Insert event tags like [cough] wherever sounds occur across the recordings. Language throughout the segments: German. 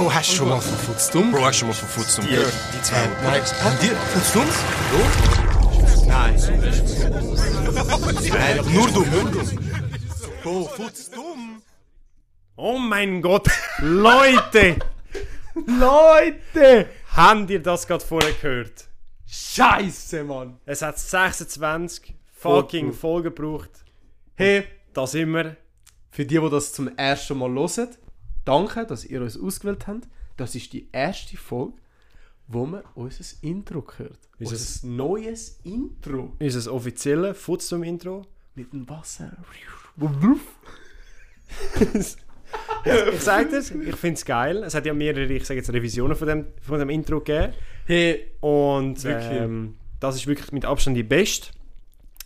Bro, hast du schon mal von Futzdumm? Bro, hast du schon mal von Futzdumm gehört? Die zwei. Nein, habt ihr Futzdumm? Nein. Nein, nur du. Bro, Futzdumm? Oh mein Gott, Leute! Leute! Habt ihr das gerade vorher gehört? Scheiße, Mann. Es hat 26 fucking Folgen gebraucht. Hey, Da sind wir. für die, die das zum ersten Mal hören, danke, dass ihr uns ausgewählt habt. Das ist die erste Folge, wo man unser Intro hört. Unser- Unser neues Intro. Unser offizielles Futzum-Intro. Mit dem Wasser. [laughs] Ich sage das, ich finde es geil. Es hat ja mehrere, ich sage jetzt, Revisionen von dem, von dem Intro gegeben. Hey, Und ähm, das ist wirklich mit Abstand die beste.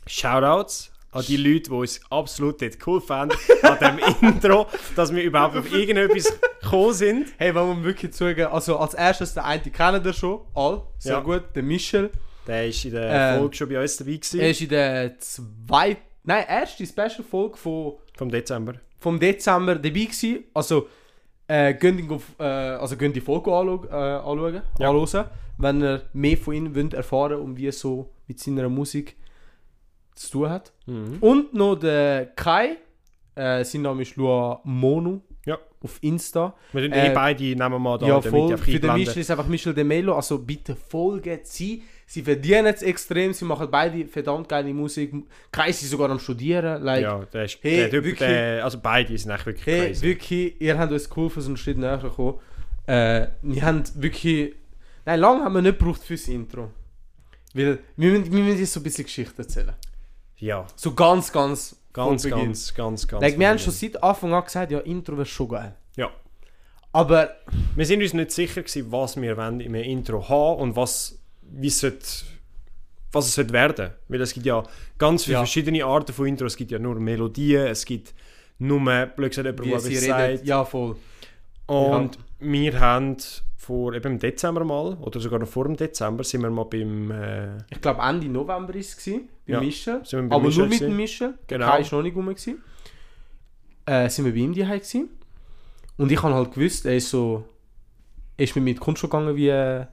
Shoutouts an die Leute, die uns absolut dort cool fanden, an dem [laughs] Intro, dass wir überhaupt auf irgendetwas gekommen sind. hey, wenn man wirklich zugeben, also als erstes, der eine kennt ihr schon, all, sehr Ja. gut, der Michel. Der war in der Ähm, Folge schon bei uns dabei gewesen, Er ist in der zweiten, nein, erste Special-Folge von vom Dezember. vom Dezember dabei gewesen. Also, äh, könnt ihn auf, äh, also die Folge anschauen, äh, anschauen Ja. anhören, wenn ihr mehr von ihm wollt erfahren und wie so mit seiner Musik zu tun hat. Mhm. Und noch der Kai, äh, sein Name ist Lua Monu Ja. auf Insta. Wir sind Äh, eh beide, nehmen wir mal da ja, voll. Für den. Michel ist einfach Michel de Melo. Also bitte folgen sie. Sie verdienen es extrem. Sie machen beide verdammt geile Musik. Kai ist sogar am Studieren. Like, Ja, der ist, Hey, der typ, wirklich? der, also beide sind echt wirklich Hey, crazy. wirklich, ihr habt uns geholfen, so einen Schritt näher zu kommen. Äh, wir haben wirklich... Nein, lange haben wir nicht gebraucht fürs Intro. Weil wir müssen, wir müssen jetzt so ein bisschen Geschichte erzählen. Ja, So ganz, ganz... ganz, ganz, ganz, ganz. Like, wir haben schon seit Anfang an gesagt, ja, Intro wäre schon geil. Ja. Aber Wir sind uns nicht sicher gewesen, was wir wollen im Intro haben und was, wie es sollte, was es sollte werden. Weil es gibt ja ganz viele Ja. verschiedene Arten von Intro. Es gibt ja nur Melodien, es gibt nur, blöd gesagt, jemand, der etwas sagt. Ja, voll. Und wir haben vor eben im Dezember mal, oder sogar noch vor dem Dezember, sind wir mal beim... Äh, Ich glaube Ende November war es, gewesen, bei Ja, bei Aber Michel nur mit dem. Der Genau. Kai war noch nicht rum. Gewesen. Äh, sind wir bei ihm daheim gewesen. Und ich habe halt gewusst, er ist so... Er ist mit mir in die Kunstschule gegangen, wie äh,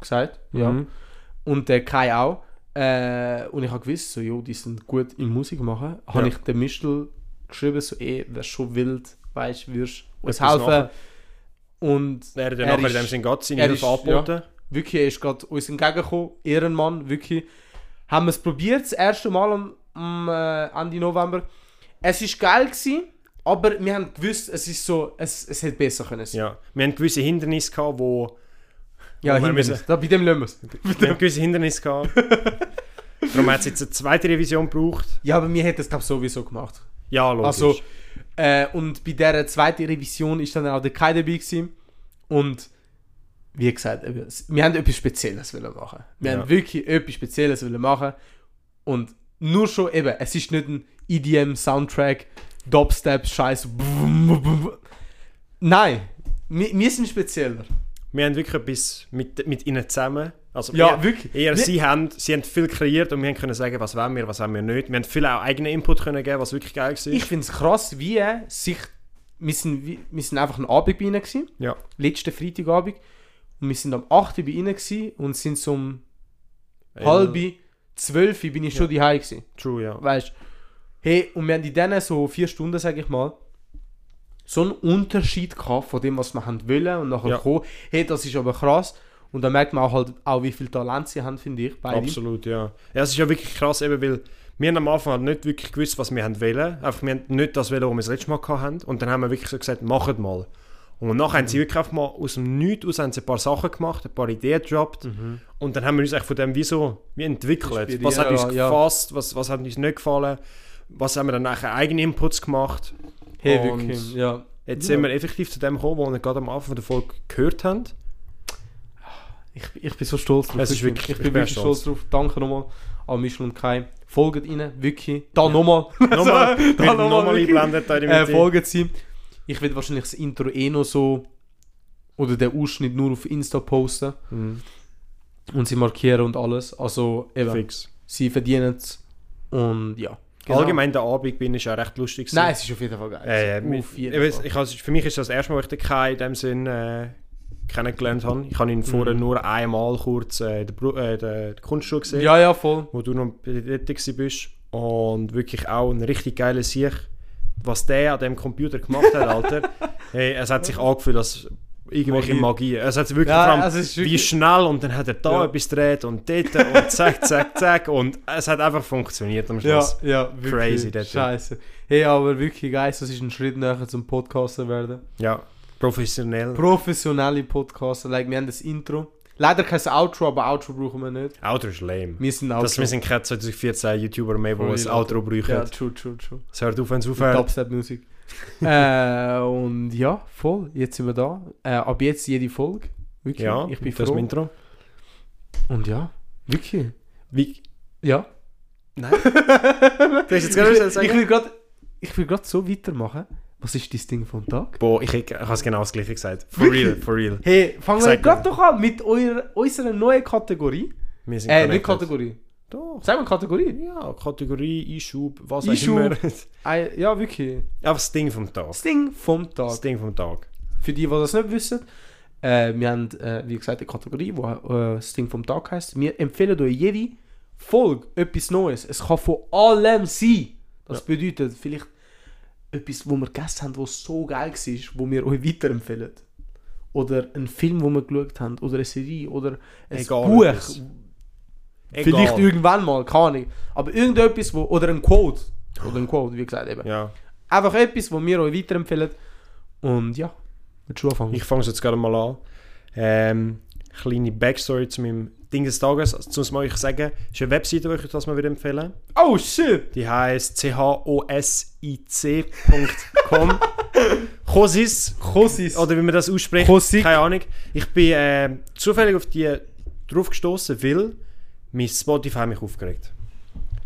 gesagt. Ja. Mhm. Und der Kai auch. Äh, und ich habe gewusst, so, jo, die sind gut in Musik machen. Habe Ja. ich dem Michel geschrieben, so, eh, wäre schon wild, weißt du, würdest uns helfen. machen. Und Er hat ja Er nachher in ist- dem Sinn Gott seine Hilfe angeboten. wirklich, er ist gerade uns entgegengekommen, Ehrenmann, wirklich. Haben wir es probiert, das erste Mal am, am äh, Ende November. Es ist geil gewesen, aber wir haben gewusst, es ist so, es, es hätte besser können sein. Ja. Wir haben gewisse Hindernisse gehabt, wo... Ja, wo wir Hindernis. müssen- Da, bei dem lassen wir es. Wir haben gewisse Hindernisse gehabt. [laughs] Darum hat es jetzt eine zweite Revision gebraucht. Ja, aber wir hätten es, glaube ich, sowieso gemacht. Ja, logisch. Also, äh, und bei dieser zweiten Revision ist dann auch der Kai dabei gewesen. Und wie gesagt, wir haben etwas Spezielles wollen machen. Wir Ja. haben wirklich etwas Spezielles wollen machen. Und nur schon eben, es ist nicht ein EDM-Soundtrack, Dubstep, Scheiß. [laughs] Nein, wir, wir sind spezieller. wir haben wirklich etwas mit, mit ihnen zusammen. Also Ja, eher, wirklich. Eher sie, haben, sie haben viel kreiert und wir haben können sagen, was wollen wir, was wollen wir nicht. Wir haben viel auch eigenen Input können geben, was wirklich geil war. Ich finde es krass, wie sich. Wir sind, wir sind einfach einen Abend bei ihnen gewesen. ja, letzten Freitagabend. Und wir sind am 8. Uhr bei ihnen gewesen und sind so um halb 12 Uhr bin ich schon die daheim gewesen. True, ja. Weißt Hey, und wir haben in diesen so vier Stunden, sage ich mal, so einen Unterschied gehabt von dem, was wir haben wollen und nachher Ja. gekommen. Hey, das ist aber krass. Und da merkt man auch halt auch, wie viel Talent sie haben, finde ich, beide. Absolut, ja. ja. Es ist ja wirklich krass, eben, weil wir haben am Anfang halt nicht wirklich gewusst, was wir haben wollen. Einfach, wir haben nicht das wollen, was wir das letzte Mal haben. Und dann haben wir wirklich so gesagt, macht mal. Und nachher haben sie Mhm. wirklich einfach mal aus dem Nichts aus ein paar Sachen gemacht, ein paar Ideen gedroppt. Und dann haben wir uns eigentlich von dem wie so wie entwickelt. Mhm. Was hat uns ja. gefasst, was, was hat uns nicht gefallen, was haben wir dann nachher eigene Inputs gemacht. Hey, Und wirklich, ja. Jetzt Ja. sind wir effektiv zu dem gekommen, wo wir gerade am Anfang der Folge gehört haben. Ich, ich bin so stolz drauf. Ist wirklich- ich ich bin bin wirklich stolz. stolz drauf. Danke nochmal an Michel und Kai. Folgt ihnen, wirklich. Da nochmal. [laughs] Nochmal, Da nochmal nochmal wirklich. da in der äh, folgen sie. Ich werde wahrscheinlich das Intro eh noch so oder den Ausschnitt nur auf Insta posten Mhm. und sie markieren und alles. Also eben, Fix. sie verdienen es und ja. Genau. Allgemein der Abend bin ich auch recht lustig. gewesen. Nein, es ist auf jeden Fall geil. Äh, Auf jeden ich Fall. ich, has- für mich ist das das erste Mal, wo ich den Kai in dem Sinn äh, kennengelernt habe. Ich habe ihn vorher Mhm. nur einmal kurz äh, in der, äh, der, Kunstschule gesehen, Ja, ja, voll. wo du noch gewesen bist. Und wirklich auch ein richtig geiler Sieg. Was der an dem Computer gemacht hat, Alter. [laughs] hey, es hat sich angefühlt, als irgendwelche Magie. Magie. Es hat wirklich Ja, allem, ist wie wirklich- schnell und dann hat er da Ja. etwas gedreht und dort und zack, zack, zack. Und es hat einfach funktioniert am Ja, Schluss. ja, wirklich. Crazy, dort. Scheiße. Hey, aber wirklich geil, das ist ein Schritt näher zum Podcaster werden. Ja, professionell. Professionelle Podcaster, like, wir haben das Intro. Leider kein Outro, aber Outro brauchen wir nicht. Outro ist lame. Wir sind Outro. Das, wir sind keine 2014 YouTuber mehr, die ein Outro Ja, brauchen. true, true, true. Es hört auf, wenn es aufhört. Dubstep-Musik. [laughs] äh, und ja, voll, jetzt sind wir da. Äh, ab jetzt jede Folge. Wirklich, Ja, ich bin das froh. Intro. Und ja, wirklich. Wie? Ja. Nein. [laughs] du hast jetzt gerade ich sagen? will gerade ich will gerade so weitermachen. Was ist dein Ding vom Tag? Boah, ich, ich, ich habe es genau das gleiche gesagt. For real, for real. Hey, fangen wir gerade doch an mit eurer, unserer neuen Kategorie. Wir sind Äh, nicht. Kategorie. Doch. Sagen wir Kategorie. Ja, Kategorie, Einschub, was Einschub. auch immer. [laughs] Ja, wirklich. Einfach das Ding vom Tag. Das Ding vom Tag. Das Ding vom Tag. Für die, die das nicht wissen, äh, wir haben, äh, wie gesagt, eine Kategorie, wo äh, das Ding vom Tag heißt. Wir empfehlen euch jede Folge etwas Neues. Es kann von allem sein. Das bedeutet vielleicht etwas, wo wir gegessen haben, was so geil war, wo wir euch weiterempfehlen. Oder ein Film, wo wir geschaut haben. Oder eine Serie. Oder ein Egal Buch. etwas. Vielleicht irgendwann mal, keine Ahnung. Aber irgendetwas, wo, oder ein Quote. Oder ein Quote, wie gesagt eben. Ja. Einfach etwas, wo wir euch weiterempfehlen. Und ja, mit du anfangen? Ich fange es jetzt gerade mal an. Ähm, kleine Backstory zu meinem Ding des Tages. Also, zum mal ich sagen, ist eine Webseite, die ich euch das mal wieder empfehlen Oh shit! Die heisst chosic.com. [laughs] Chosis, Chosis. oder wie man das ausspricht, Chosik. keine Ahnung. Ich bin äh, zufällig auf die drauf gestoßen, weil mein Spotify mich aufgeregt.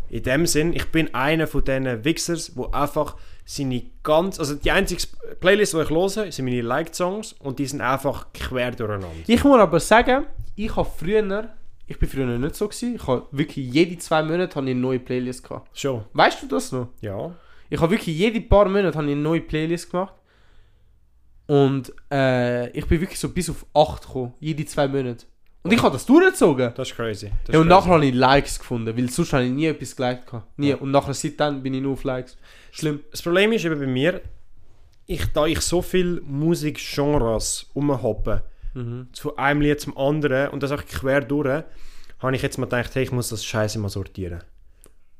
In dem Sinn, ich bin einer von diesen Wichsers, wo einfach seine ganz, also die einzige Playlist, die ich höre, sind meine Liked-Songs und die sind einfach quer durcheinander. Ich muss aber sagen, ich habe früher, ich bin früher nicht so gewesen, ich habe wirklich jede zwei Monate habe ich eine neue Playlist gehabt. Schon, Weißt du das noch? ja. Ich habe wirklich jede paar Monate habe ich eine neue Playlist gemacht. Und äh, ich bin wirklich so bis auf 8 gekommen, jede zwei Monate. Und ich habe das durchgezogen. Das ist crazy. Das Ja, und nachher habe ich Likes gefunden, weil sonst habe ich nie etwas geliked. gehabt. Nie. Und nachher seitdem bin ich nur auf Likes. Schlimm. Das Problem ist eben bei mir, ich, da ich so viele Musikgenres umhoppe, Mhm. zu einem Lied zum anderen und das auch quer durch, habe ich jetzt mal gedacht, hey, ich muss das Scheiße mal sortieren.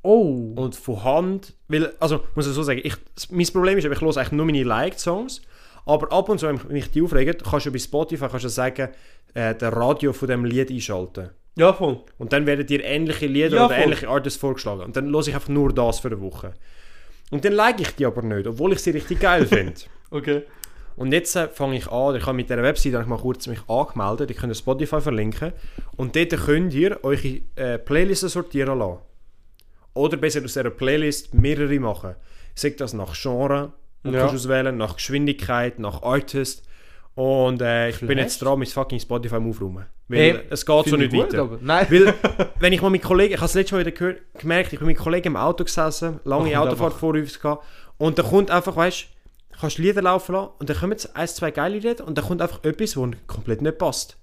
Oh. Und von Hand, weil, also muss ich so sagen, ich, mein Problem ist, ich höre eigentlich nur meine Liked-Songs, aber ab und zu, wenn mich die aufregen, kannst du bei Spotify kannst du sagen, äh, der Radio von dem Lied einschalten. Ja, voll. Und dann werden dir ähnliche Lieder Ja, oder voll. ähnliche Artists vorgeschlagen. Und dann höre ich einfach nur das für eine Woche. Und dann like ich die aber nicht, obwohl ich sie richtig geil [laughs] finde. Okay. Und jetzt äh, fange ich an, ich habe mit dieser Webseite habe ich mal kurz mich angemeldet, ich könnt Spotify verlinken. Und dort könnt ihr eure äh, Playlisten sortieren lassen. Oder besser aus dieser Playlist mehrere machen. Sagt das nach Genre, und Ja. kannst auswählen, nach Geschwindigkeit, nach Artist. Und äh, ich bin Flash. jetzt dran mit fucking Spotify Aufräumen. Weil Hey, es geht so nicht ich gut, weiter. aber- Nein. Weil, [laughs] wenn ich mal mit Kollegen, ich habe das letzte Mal wieder gehört, gemerkt, ich bin mit Kollegen im Auto gesessen, lange kommt Autofahrt vor uns gehabt, und da kommt einfach, weißt du, kannst Lieder laufen lassen, und dann kommen jetzt ein, zwei geile Lieder, und dann kommt einfach etwas, was komplett nicht passt.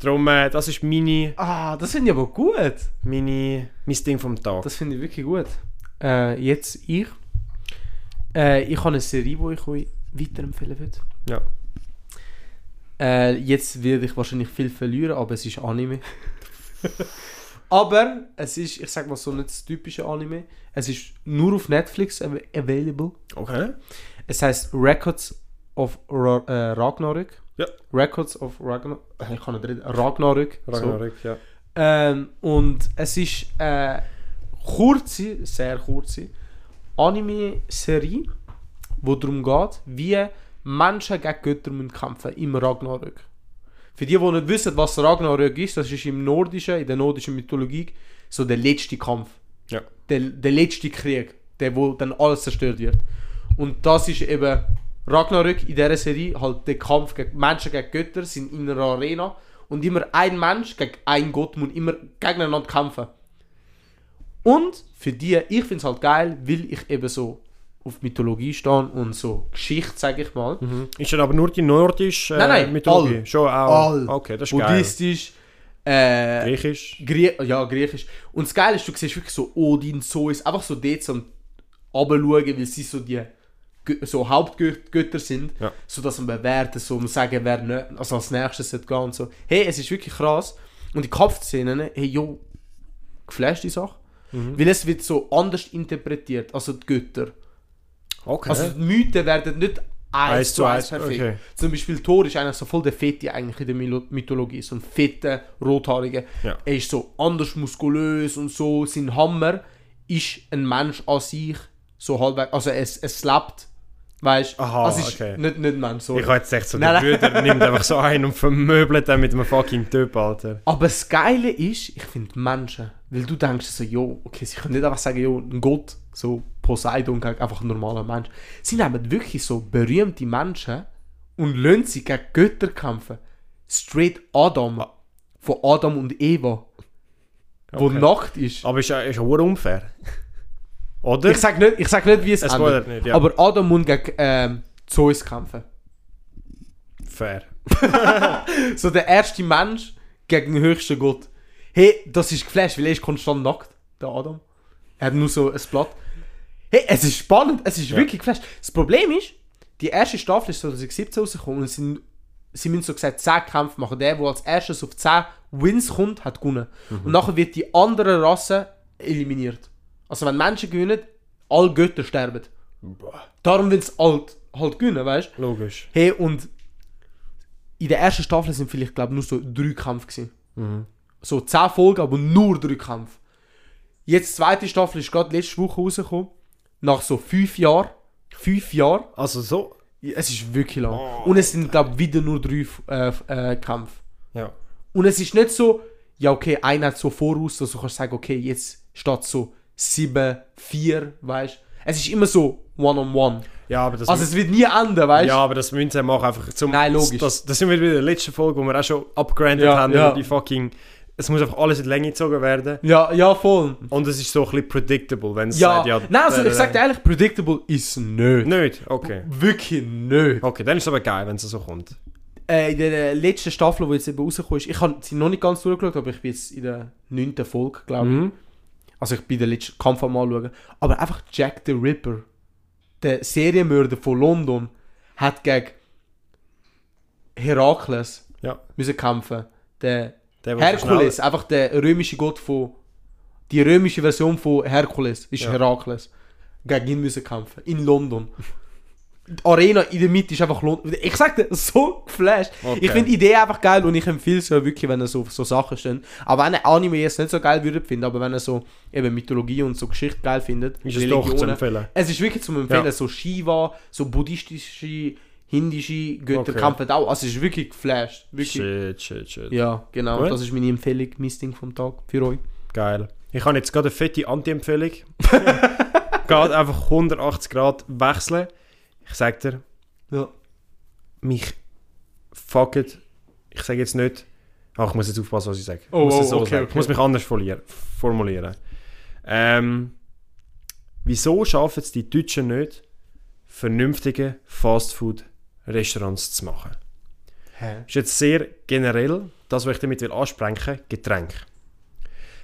Darum, äh, das ist meine, ah, das finde ich aber gut. meine, mein Ding vom Tag. Das finde ich wirklich gut. Äh, jetzt ich. Äh, ich habe eine Serie, die ich euch weiterempfehlen würde. Ja. Äh, jetzt werde ich wahrscheinlich viel verlieren, aber es ist Anime. [laughs] aber es ist, ich sag mal so, nicht das typische Anime. Es ist nur auf Netflix av available. Okay. Es heißt Records of Ra äh, Ragnarök. Ja. Records of Ragnarök. Ich kann nicht reden. Ragnarök. So. Ragnarök, ja. Ähm, und es ist eine kurze, sehr kurze Anime-Serie, wo darum geht, wie Menschen gegen Götter müssen kämpfen im Ragnarök. Für die, die nicht wissen, was Ragnarök ist, das ist im Nordischen, in der nordischen Mythologie, so der letzte Kampf. Ja. Der, der letzte Krieg, der wo dann alles zerstört wird. Und das ist eben Ragnarök in dieser Serie, halt der Kampf gegen Menschen gegen Götter sind in einer Arena und immer ein Mensch gegen einen Gott muss immer gegeneinander kämpfen. Und für die, ich finde es halt geil, weil ich eben so auf Mythologie stehe und so Geschichte, sage ich mal. Mhm. Ist das aber nur die nordische äh, Nein, nein, Mythologie? all. Schon auch. All. Okay, das ist geil. Buddhistisch, äh, Griechisch. Grie ja, griechisch. Und das Geile ist, du siehst wirklich so Odin, Zeus, einfach so dort so runterschauen, weil sie so die so Hauptgötter sind, Ja. so dass man bewerten, so man sagen, wer nicht, also als nächstes sollte gehen und so. Hey, es ist wirklich krass. Und die Kampfszenen, hey, jo, geflasht die Sache. Mhm. Weil es wird so anders interpretiert, also die Götter. Okay. Also die Mythen werden nicht eins zu eins perfekt. okay. Zum Beispiel Thor ist eigentlich so voll der Fette eigentlich in der Mythologie. So ein fetter, rothaariger. Ja. Er ist so anders muskulös und so. Sein Hammer ist ein Mensch an sich. So halbwegs. Also es, es lebt. Weißt du? Also ist okay. nicht, nicht ein Mensch. Sorry. ich habe jetzt echt so, Nein, der nein. Bruder nimmt einfach so einen und vermöbelt den mit einem fucking Typ, Alter. Aber das Geile ist, ich finde Menschen, weil du denkst so, jo, okay, sie können nicht einfach sagen, jo, ein Gott, so Poseidon einfach ein normaler Mensch. Sie nehmen wirklich so berühmte Menschen und lassen sie gegen Götter kämpfen. Straight Adam. Von Adam und Eva. Wo Okay. Nacht ist. Aber ist ja, ist unfair. Oder? Ich sag nicht, ich sag nicht wie es Es endet. spoilert nicht, ja. Aber Adam muss gegen ähm, Zeus kämpfen. fair. [laughs] So der erste Mensch gegen den höchsten Gott. Hey, das ist geflasht, weil er ist konstant nackt, der Adam. Er hat nur so ein Blatt. Hey, es ist spannend, es ist Ja. wirklich geflasht. Das Problem ist, die erste Staffel ist 2017 rausgekommen und sind, sie müssen so gesagt 10 Kämpfe machen. Der, der als erstes auf 10 Wins kommt, hat gewonnen. Und nachher wird die andere Rasse eliminiert. Also wenn Menschen gewinnen, alle Götter sterben. Darum will es halt, halt gewinnen, weißt du? Logisch. Hey, und in der ersten Staffel sind vielleicht, glaube ich, nur so drei Kämpfe gewesen. Mhm. So zehn Folgen, aber nur drei Kämpfe. Jetzt die zweite Staffel ist gerade letzte Woche rausgekommen. Nach so fünf Jahren. Fünf Jahren. Also so. Es ist wirklich lang. Oh. Und es sind, glaube ich, wieder nur drei äh, äh, Kämpfe. Ja. Und es ist nicht so, ja, okay, einer hat so voraus, dass du kannst sagen, okay, jetzt steht so 7, 4, weißt du. Es ist immer so one-on-one. Ja, aber das Also es wird nie enden, weißt du. Ja, aber das müssen sie machen einfach zum. Nein, logisch. Das, das sind wir wieder in der letzten Folge, wo wir auch schon abgerandet Ja, haben. ja. Die fucking. Es muss einfach alles in die Länge gezogen werden. Ja, ja, voll. Und es ist so ein bisschen predictable, wenn es Ja, sagt, ja. nein, also äh, ich sag dir ehrlich, predictable ist nicht. Nicht? Okay. Wirklich nicht. Okay, dann ist es aber geil, wenn es so kommt. Äh, in der letzten Staffel, die jetzt eben rausgekommen ist, ich habe sie noch nicht ganz durchgeschaut, aber ich bin jetzt in der neunten Folge, glaube ich. Mhm. Also ich bin den letzten Kampf am anschauen. Aber einfach Jack the Ripper, der Serienmörder von London, hat gegen Herakles Ja. müssen kämpfen. Der Der, Herkules, einfach der römische Gott von... Die römische Version von Herkules ist Ja. Herakles. Gegen ihn müssen kämpfen. In London. Die Arena in der Mitte ist einfach London. Ich sag dir, [laughs] so geflasht. Okay. Ich finde die Idee einfach geil und ich empfehle es ja wirklich, wenn er so, so Sachen stehen. Aber wenn ihr Anime jetzt nicht so geil würde finden, aber wenn er so eben Mythologie und so Geschichte geil findet, Ist es doch zu empfehlen. es ist wirklich zum Empfehlen, Ja. so Shiva, so buddhistische, hindische Götter Okay. kämpfen auch. Also es ist wirklich geflasht. Wirklich. Shit, shit, shit. Ja, genau. Gut. Das ist meine Empfehlung, mein Ding vom Tag für euch. Geil. Ich habe jetzt gerade eine fette Anti-Empfehlung. [laughs] Geht einfach 180 Grad wechseln. Ich sag dir, Ja. mich fucket. Ich sage jetzt nicht. Ach, ich muss jetzt aufpassen, was ich sage. Oh, ich muss oh, so okay, okay. Ich muss mich anders formulieren. Ähm, wieso schaffen es die Deutschen nicht, vernünftige Fastfood-Restaurants zu machen? Hä? ist jetzt sehr generell, das, was ich damit will ansprechen, Getränk.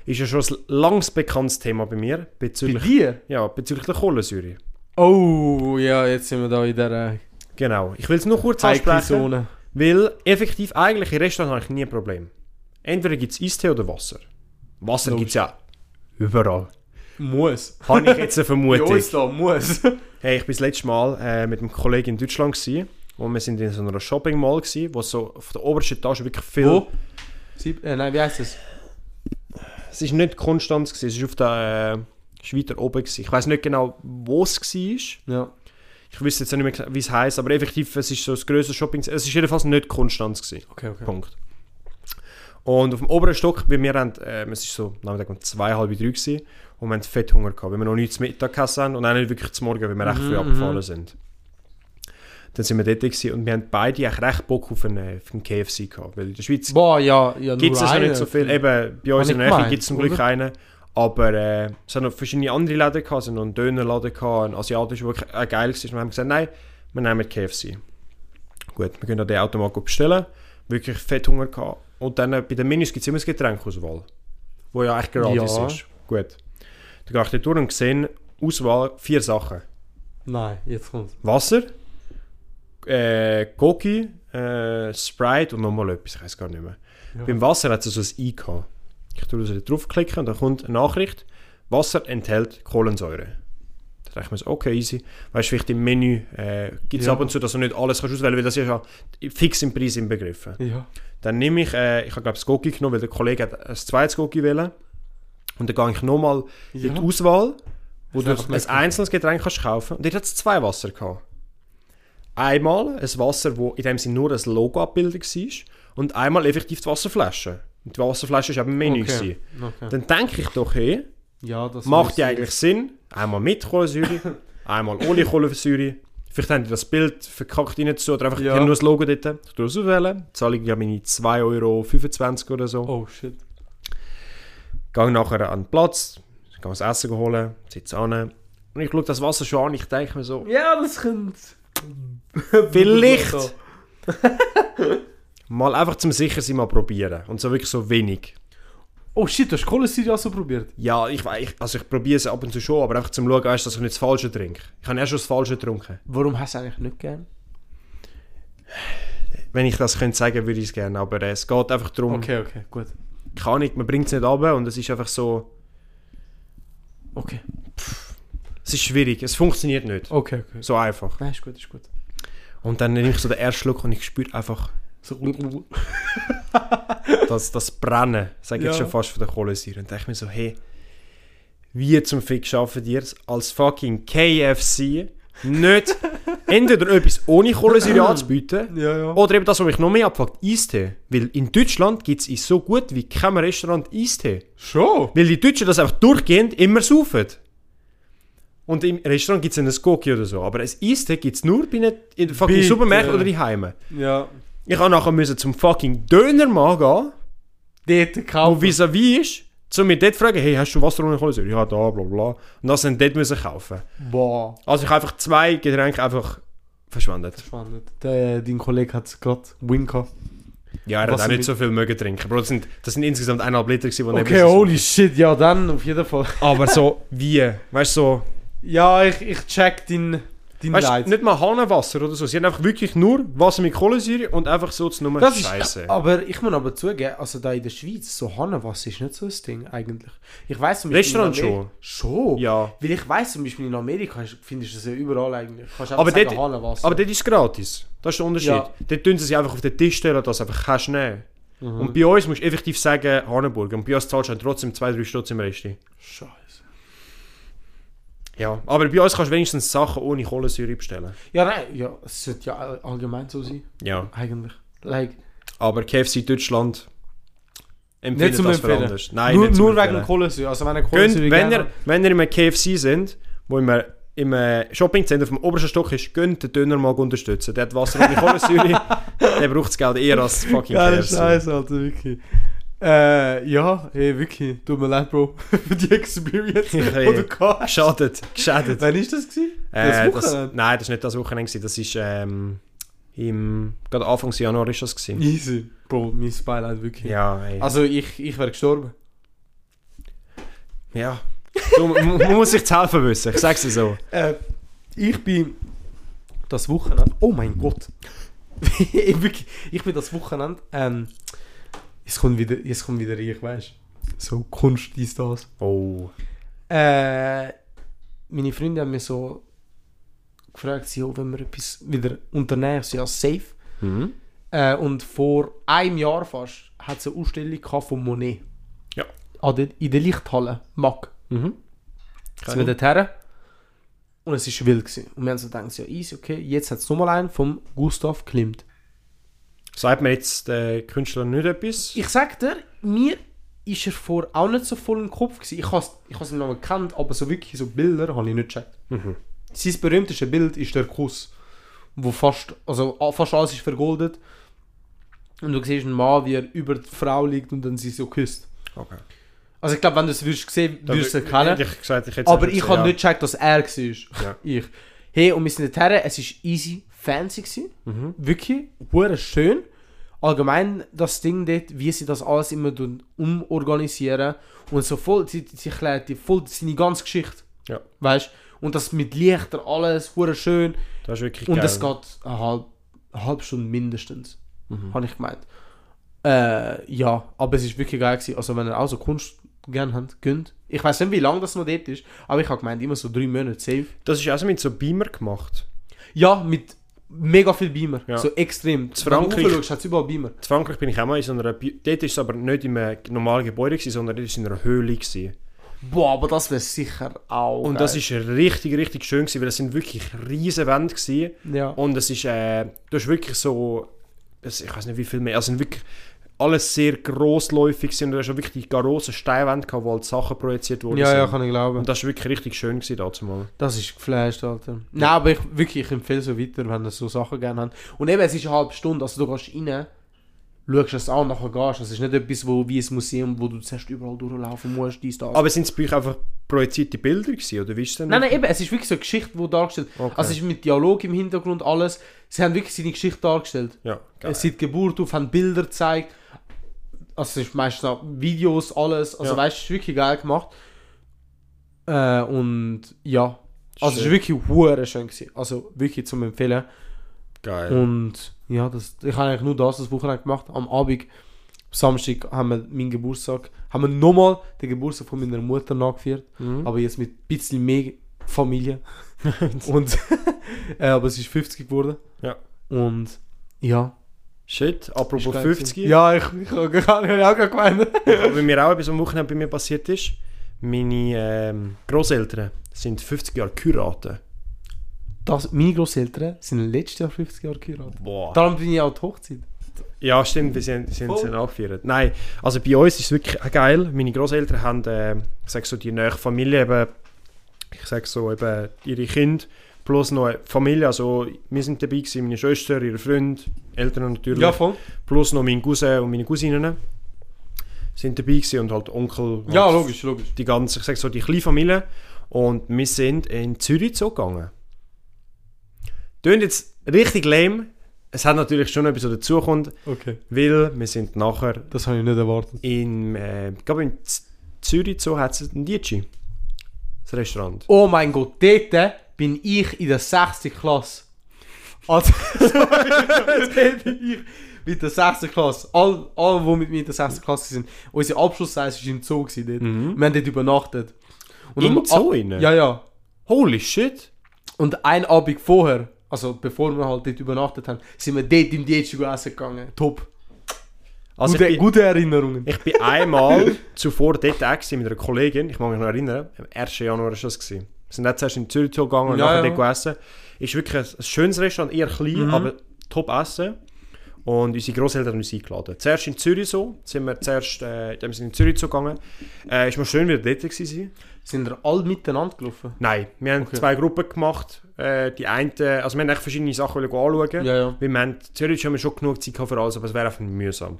Ist ja schon ein langes bekanntes Thema bei mir Bei bezüglich, dir? ja, bezüglich der Kohlensäure. Oh, ja, jetzt sind wir da in der Genau. Ich will es nur kurz ansprechen, Zone. weil effektiv eigentlich in Restaurants habe ich nie ein Problem. Entweder gibt es Eistee oder Wasser. Wasser gibt es ja überall. Muss. Habe ich jetzt eine [laughs] Bei Vermutung. uns da, muss. Hey, ich war das letzte Mal äh, mit einem Kollegen in Deutschland gewesen, und wir sind in so einer Shopping Mall gewesen, wo so auf der obersten Etage wirklich viel... Wo? Sieb äh, nein, wie heißt es? Es war nicht Konstanz, gewesen, es war auf der... Äh, ist weiter oben. Gewesen. Ich weiß nicht genau, wo es war. Ja. Ich wüsste jetzt auch nicht mehr, wie es heisst, aber effektiv, es ist so das grösste Shopping. Es ist jedenfalls nicht Konstanz. Gewesen. Okay, okay. Punkt. Und auf dem oberen Stock, bei mir haben, ähm, es ist so Nachmittag um zwei, halb drei gewesen, und wir haben Fetthunger gehabt, weil wir noch nichts zum Mittag gegessen haben und auch nicht wirklich zum Morgen, weil wir recht früh Mhm, abgefallen mhm. sind. Dann sind wir dort gewesen, und wir haben beide eigentlich recht Bock auf einen, auf einen KFC gehabt, weil in der Schweiz Boah, ja, ja, gibt es ja nicht so viel. Eben, bei uns in der Nähe gibt es zum Glück oder? einen, Aber äh, es hat noch verschiedene andere Läden gehabt, es hat noch einen Dönerladen gehabt, einen asiatischen, der wirklich äh, geil war. Und wir haben gesagt, nein, wir nehmen KFC. Gut, wir können an den Automat bestellen. Wirklich fett Hunger gehabt. Und dann äh, bei den Menüs gibt es immer das Getränkauswahl. Wo ja eigentlich gratis Ja. ist. Gut. Dann gehe ich dort durch und sehe Auswahl vier Sachen. Nein, jetzt kommt's. Wasser, äh, Coki, äh, Sprite und nochmal etwas, ich weiß gar nicht mehr. Ja. Beim Wasser hat es so ein I gehabt. Ich tue also draufklicken und dann kommt eine Nachricht, Wasser enthält Kohlensäure. Da dachte ich mir okay, easy. Weißt du, vielleicht im Menü äh, gibt es Ja. ab und zu, dass du nicht alles kannst auswählen kannst, weil das ist ja fix im Preis inbegriffen. Ja. Dann nehme ich, äh, ich habe glaube das Goki genommen, weil der Kollege hat ein zweites Goki wählen. Und dann gehe ich nochmal in Ja. die Auswahl, wo du ein einzelnes Getränk kannst kaufen. Und dort hat es zwei Wasser gehabt. Einmal ein Wasser, wo in dem Sinne nur das Logo abgebildet war. Und einmal effektiv die Wasserflasche. Und die Wasserflasche war eben Menü. Okay. Okay. Dann denke ich doch, hey, Ja, das macht ja muss- eigentlich Sinn. Einmal mit Kohlensäure, [laughs] einmal ohne Kohlensäure. Vielleicht haben die das Bild verkackt rein zu oder einfach ja. nur das Logo dort. Ich tue es auswählen. Zahle ich ja meine 2,25 Euro oder so. Oh shit. Gehe nachher an den Platz, gehe das Essen holen, sitze an. Und ich schaue das Wasser schon an. Ich denke mir so, Ja, das könnte. Vielleicht. [laughs] mal einfach zum Sichersein mal probieren. Und so wirklich so wenig. Oh shit, du hast Kohlensäure also probiert? Ja, ich, wei- ich, also ich probiere es ab und zu schon, aber einfach zum Schauen, weißt, dass ich nicht das Falsche trinke. Ich habe erst schon das Falsche getrunken. Warum hast du eigentlich nicht gern? Wenn ich das könnte sagen, würde ich es gerne. Aber äh, es geht einfach darum, Okay, okay, gut. kann nicht, man bringt es nicht runter und es ist einfach so, Okay. es ist schwierig, es funktioniert nicht. Okay, okay. So einfach. Nein, ist gut, ist gut. Und dann nehme ich so den ersten Schluck und ich spüre einfach So, [laughs] das, das Brennen, sage ich jetzt Ja. schon fast von der Kohlensäure. Und denke mir so, hey, wie zum Fick schaffen die es als fucking KFC nicht [laughs] entweder etwas ohne Kohlensäure anzubieten ja, ja. oder eben das, was mich noch mehr abfuckt, Eistee. Weil in Deutschland gibt es in so gut wie keinem Restaurant Eistee. Schon? Weil die Deutschen das einfach durchgehend immer saufen. Und im Restaurant gibt es ein Skoki oder so. Aber ein Eistee gibt es nur bei einem in den fucking. Supermärkten oder daheim. Ja. Ich habe nachher müssen zum fucking Dönermann gehen, Dort wo kaufen. vis-à-vis ist, zu mir dort fragen, hey, hast du Wasser ohne Kohlensäure? Ja, da, bla bla. Und das dann dort müssen kaufen. Boah. Also ich habe einfach zwei Getränke einfach verschwendet. Spannend. Der, dein Kollege hat gerade Win gehabt. Ja, er Was hat auch nicht so viel mögen trinken. Bro, das sind, das sind insgesamt eineinhalb Liter gewesen, die Okay, holy shit, ja dann, auf jeden Fall. Aber so, wie? Weißt du, so... Ja, ich, ich check dein, dein Weißt Leid. nicht mal Hahnenwasser oder so. Sie haben einfach wirklich nur Wasser mit Kohlensäure und einfach so zu Nummer Das ist, Scheiße. aber ich muss aber zugeben, also da in der Schweiz, so Hahnenwasser ist nicht so ein Ding eigentlich. Ich weiß zum Beispiel Restaurant in Ameri- Schon? Ja. Weil ich weiß zum Beispiel in Amerika ist- findest du das ja überall eigentlich. Kannst Aber sagen, dort- Hahnenwasser. Aber dort ist gratis. Das ist der Unterschied. Ja. Dort tun sie sich einfach auf den Tisch stellen, dass du einfach kannst nehmen. Mhm. Und bei uns musst du effektiv sagen Hahnenburg. Und bei uns zahlst du trotzdem 2-3 Stutz im Rest. Scheiße. Ja, aber bei uns kannst du wenigstens Sachen ohne Kohlensäure bestellen. Ja, nein, ja, es sollte ja all- allgemein so sein. Ja. Eigentlich. Like, Aber KFC Deutschland empfiehlt nicht zum das für Empfehlen. anders. Nein, nur nicht zum nur wegen Empfehlen. Kohlensäure. Also wenn ihr Kohlensäure wenn, gerne ihr, wenn ihr in einem KFC sind, wo im, im äh, Shoppingcenter auf dem obersten Stock ist, könnt den Döner mal unterstützen. Der hat Wasser ohne Kohlensäure. [laughs] der braucht das Geld eher als fucking Geile KFC. Scheiße, Alter, wirklich. Äh, ja, hey, wirklich. Tut mir leid, Bro, [laughs] für die Experience, [laughs] die Hey. du gehabt hast. Geschadet, geschadet. Wann ist das gewesen? Äh, das das, Wochenende? nein, das war nicht das Wochenende. Das ist ähm, im, gerade Anfang Januar ist das gewesen. Easy. Bro, mein Beileid, wirklich. Ja, ey. Also ich, ich wäre gestorben. ja. Du, man man muss sich zu helfen wissen, ich sag's dir so. Äh, ich bin das Wochenende. Oh mein Gott. [laughs] ich bin das Wochenende. Ähm, es kommt wieder, es kommt wieder ich weißt So Kunst ist das. Oh. Äh, meine Freunde haben mir so gefragt, sie, ob wenn wir etwas wieder unternehmen, so, ja safe. Mhm. Äh, und vor einem Jahr fast hat es eine Ausstellung von Monet. Ja. An der, in der Lichthalle, Mack. Mhm. Sind wir dort her. Und es war wild. Gewesen. Und wir haben so gedacht, ja easy, okay, jetzt hat es nochmal einen vom Gustav Klimt. Sagt mir jetzt der Künstler nicht etwas? Ich sag dir, mir ist er vor auch nicht so voll im Kopf gewesen. Ich habe ich has ihn noch gekannt, aber so wirklich so Bilder habe ich nicht gecheckt. Mhm. Sein berühmteste Bild ist der Kuss, wo fast, also fast alles ist vergoldet. Und du siehst einen Mann, wie er über die Frau liegt und dann sie so küsst. Okay. Also ich glaube, wenn du es würdest sehen, würdest du es erkennen. Hätte ich gesagt, ich Aber ich habe ja. nicht gecheckt, dass er war. Ja. Ich. Hey, und wir sind dorthin, es war easy fancy. Gewesen. Mhm. Wirklich, hure schön. Allgemein das Ding dort, wie sie das alles immer umorganisieren. Und so voll, sie, sie erklärt dir voll seine ganze Geschichte. Ja. Weißt Und das mit Lichter, alles, hure schön. Das ist wirklich Und geil. es geht eine, halb, eine halbe Stunde mindestens. Mhm. Habe ich gemeint. Äh, ja, aber es ist wirklich geil gewesen. Also wenn ihr auch so Kunst gerne habt, gönnt. Ich weiß nicht, wie lange das noch dort ist, aber ich habe gemeint, immer so drei Monate safe. Das ist also mit so Beamer gemacht. Ja, mit mega viel Beamer. Ja. So extrem. In Wenn du Frankreich- hat es überall Beamer. In Frankreich bin ich auch mal in so einer... Dort ist es aber nicht in einem normalen Gebäude, gewesen, sondern dort es in einer Höhle. Gewesen. Boah, aber das wäre sicher auch Und das ist richtig, richtig schön gewesen, weil es sind wirklich riesige Wände gewesen. Ja. Und es ist, äh, du hast wirklich so, ich weiß nicht wie viel mehr, also sind wirklich alles sehr grossläufig gewesen. und du hast auch wirklich die grossen Steinwände gehabt, wo halt Sachen projiziert wurden. Ja, ja, sind. kann ich glauben. Und das war wirklich richtig schön gewesen dazu mal. Das ist geflasht, Alter. Nein, aber ich, wirklich, ich empfehle so weiter, wenn ihr so Sachen gerne habt. Und eben, es ist eine halbe Stunde, also du gehst rein, schaust es an, nachher gehst. Es ist nicht etwas, wo, wie ein Museum, wo du zuerst überall durchlaufen musst, dies, das. Aber sind es bei euch einfach projizierte Bilder gewesen, oder wie ist denn? Nein, nein, eben, es ist wirklich so eine Geschichte, die dargestellt Okay. Also es ist mit Dialog im Hintergrund alles. Sie haben wirklich seine Geschichte dargestellt. Ja, geil. Seit Geburt auf haben Bilder gezeigt. Also es ist meistens auch Videos, alles. Also Ja. weißt du, es ist wirklich geil gemacht. Äh, und ja. Also es ist Schön. wirklich hure schön gewesen. Also wirklich zum Empfehlen. Geil. Und ja, das, ich habe eigentlich nur das das Wochenende gemacht. Am Abend, Samstag, haben wir meinen Geburtstag, haben wir nochmal den Geburtstag von meiner Mutter nachgefeiert. Mhm. Aber jetzt mit ein bisschen mehr Familie. [laughs] und, [laughs] äh, aber es ist 50 geworden. Ja. Und ja. Shit, apropos ist geil 50. gewesen. Ja, ich, ich, habe ich, habe auch gerade gemeint. Bei mir auch etwas am Wochenende bei mir passiert ist. Meine ähm, Großeltern sind 50 Jahre geheiratet. Das, meine Großeltern sind letztes Jahr 50 Jahre geheiratet. Boah. Darum bin ich auch die Hochzeit. Ja, stimmt, wir sind, sind sie nachgefeiert. Nein, also bei uns ist es wirklich auch geil. Meine Großeltern haben, äh, ich sag so, die nahe Familie, eben, ich sag so, eben ihre Kinder plus noch Familie. Also, wir sind dabei gewesen, meine Schwester, ihre Freund, Eltern natürlich. voll. Plus noch mein Cousin und meine Cousinen sind dabei gewesen und halt Onkel. Ja, halt logisch, logisch. Die ganze, ich sag so, die kleine Familie. Und wir sind in Zürich zugegangen. Tönt jetzt richtig lame. Es hat natürlich schon etwas, was dazukommt, Okay. weil wir sind nachher Das habe ich nicht erwartet. in, äh, ich glaube in Z Zürich so hat es ein Dietschi. Das Restaurant. Oh mein Gott, dort bin ich in der 6. Klasse. Also, [laughs] [laughs] ich mit der 6. Klasse. All, alle, die mit mir in der 6. Klasse sind. Unsere Abschlussreise war im Zoo. Gewesen, dort. Mhm. Wir haben dort übernachtet. Und Im am- Zoo rein? Ja, ja. Holy shit! Und ein Abend vorher, also bevor wir halt dort übernachtet haben, sind wir dort im Dietschi essen gegangen. Top. Also gute, bin, gute Erinnerungen. ich bin einmal [laughs] zuvor dort auch mit einer Kollegin, ich mag mich noch erinnern, am 1. Januar war das. Gewesen. Wir sind jetzt erst in Zürich zugegangen und Ja, nachher ja. dort essen. Ist wirklich ein, schönes Restaurant, eher klein, Mhm. aber top essen. Und unsere Großeltern haben uns eingeladen. Zuerst in Zürich so, sind wir zuerst äh, sind wir in Zürich zugegangen. Äh, ist mir schön wieder dort gewesen. sein. Sind wir alle miteinander gelaufen? Nein, wir haben Okay. zwei Gruppen gemacht. Äh, die eine, also wir haben echt verschiedene Sachen anschauen. Ja, ja. Weil wir haben, Zürich haben wir schon genug Zeit für alles, aber es wäre einfach mühsam.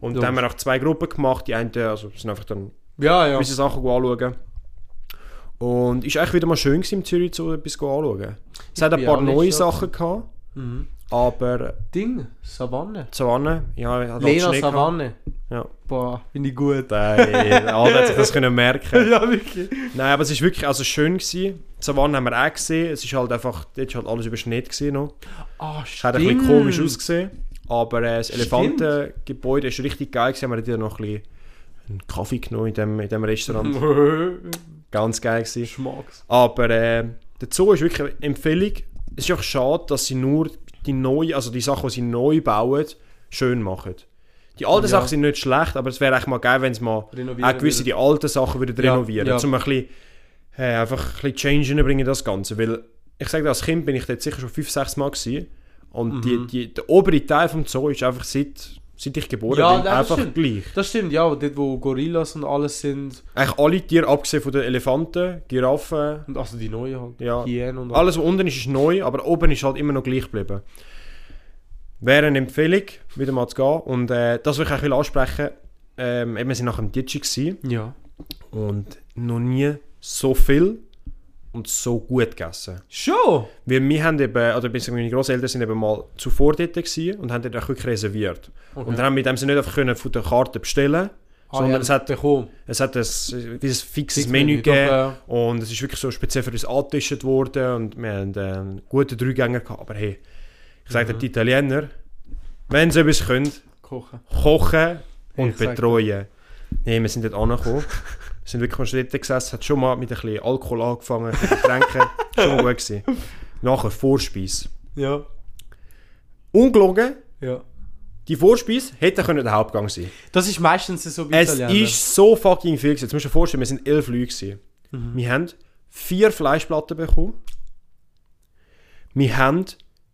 Und Logisch. dann haben wir auch zwei Gruppen gemacht. Die eine, also sind einfach dann Ja, ja. gewisse Sachen anschauen. Und es war eigentlich wieder mal schön gewesen, in Zürich so etwas anschauen. Es hat ein bin paar neue Sachen gehabt, Mhm. aber Ding, Savanne. Savanne, ja, Lena. Savanne. Ja. Boah, finde ich gut. Nein, [laughs] alle hat sich das können merken. [laughs] ja, wirklich. Nein, aber es war wirklich also schön gewesen. Die Savanne haben wir auch gesehen. Es ist halt einfach, dort ist halt alles überschneit gewesen noch. Ah, Es hat ein bisschen stimmt. komisch ausgesehen. Aber äh, das Stimmt. Elefantengebäude ist richtig geil gewesen. Wir haben dort noch ein bisschen einen Kaffee genommen in dem, in dem Restaurant. [laughs] Ganz geil gewesen. Schmacks. Aber äh, der Zoo ist wirklich eine Empfehlung. Es ist auch schade, dass sie nur die neue, also die Sachen, die sie neu bauen, schön machen. Die alten Ja. Sachen sind nicht schlecht, aber es wäre echt mal geil, wenn sie mal auch gewisse die alten Sachen würden Ja, renovieren. ja. Um ein bisschen, äh, einfach ein bisschen Change reinbringen, das Ganze. Weil, ich sage als Kind bin ich dort sicher schon fünf, sechs Mal gewesen. Und die, Mhm. die, der obere Teil vom Zoo ist einfach seit, seit ich geboren Ja, bin, das einfach stimmt. gleich. Das stimmt, ja, dort wo Gorillas und alles sind. Eigentlich alle Tiere, abgesehen von den Elefanten, Giraffen, Und also die neuen halt. Ja. Hyänen und Alles, was unten ist, ist neu, aber oben ist halt immer noch gleich geblieben. Wäre eine Empfehlung, wieder mal zu gehen. Und äh, das will ich auch ansprechen. Ähm, wir sind nach dem Ditschi. Ja. und noch nie so viel und so gut gegessen. Schon? Weil wir haben eben, oder meine Großeltern sind eben mal zuvor dort gewesen und haben dort auch wirklich reserviert. Okay. Und dann haben wir dem sie nicht einfach können von der Karte bestellen Ah, sondern ja, es hat, bekommen. es hat ein, wie ein fixes Fixes Menü gegeben ja. und es ist wirklich so speziell für uns angetischt worden und wir haben einen guten Dreigänger gehabt. Aber hey, ich sage Mhm. die Italiener, wenn sie etwas können, Kochen. kochen und betreuen. Nee, wir sind dort angekommen. [laughs] Wir sind wirklich mal Schritte gesessen, hat schon mal mit ein bisschen Alkohol angefangen, ein bisschen Getränke, schon mal gut gewesen. Nachher Vorspeis. Ja. Ungelogen, Ja. die Vorspeis hätte können der Hauptgang sein Das ist meistens so bei Es Italienern. ist so fucking viel gewesen. Jetzt musst du dir vorstellen, wir sind elf Leute gewesen. Mhm. Wir haben vier Fleischplatten bekommen. Wir haben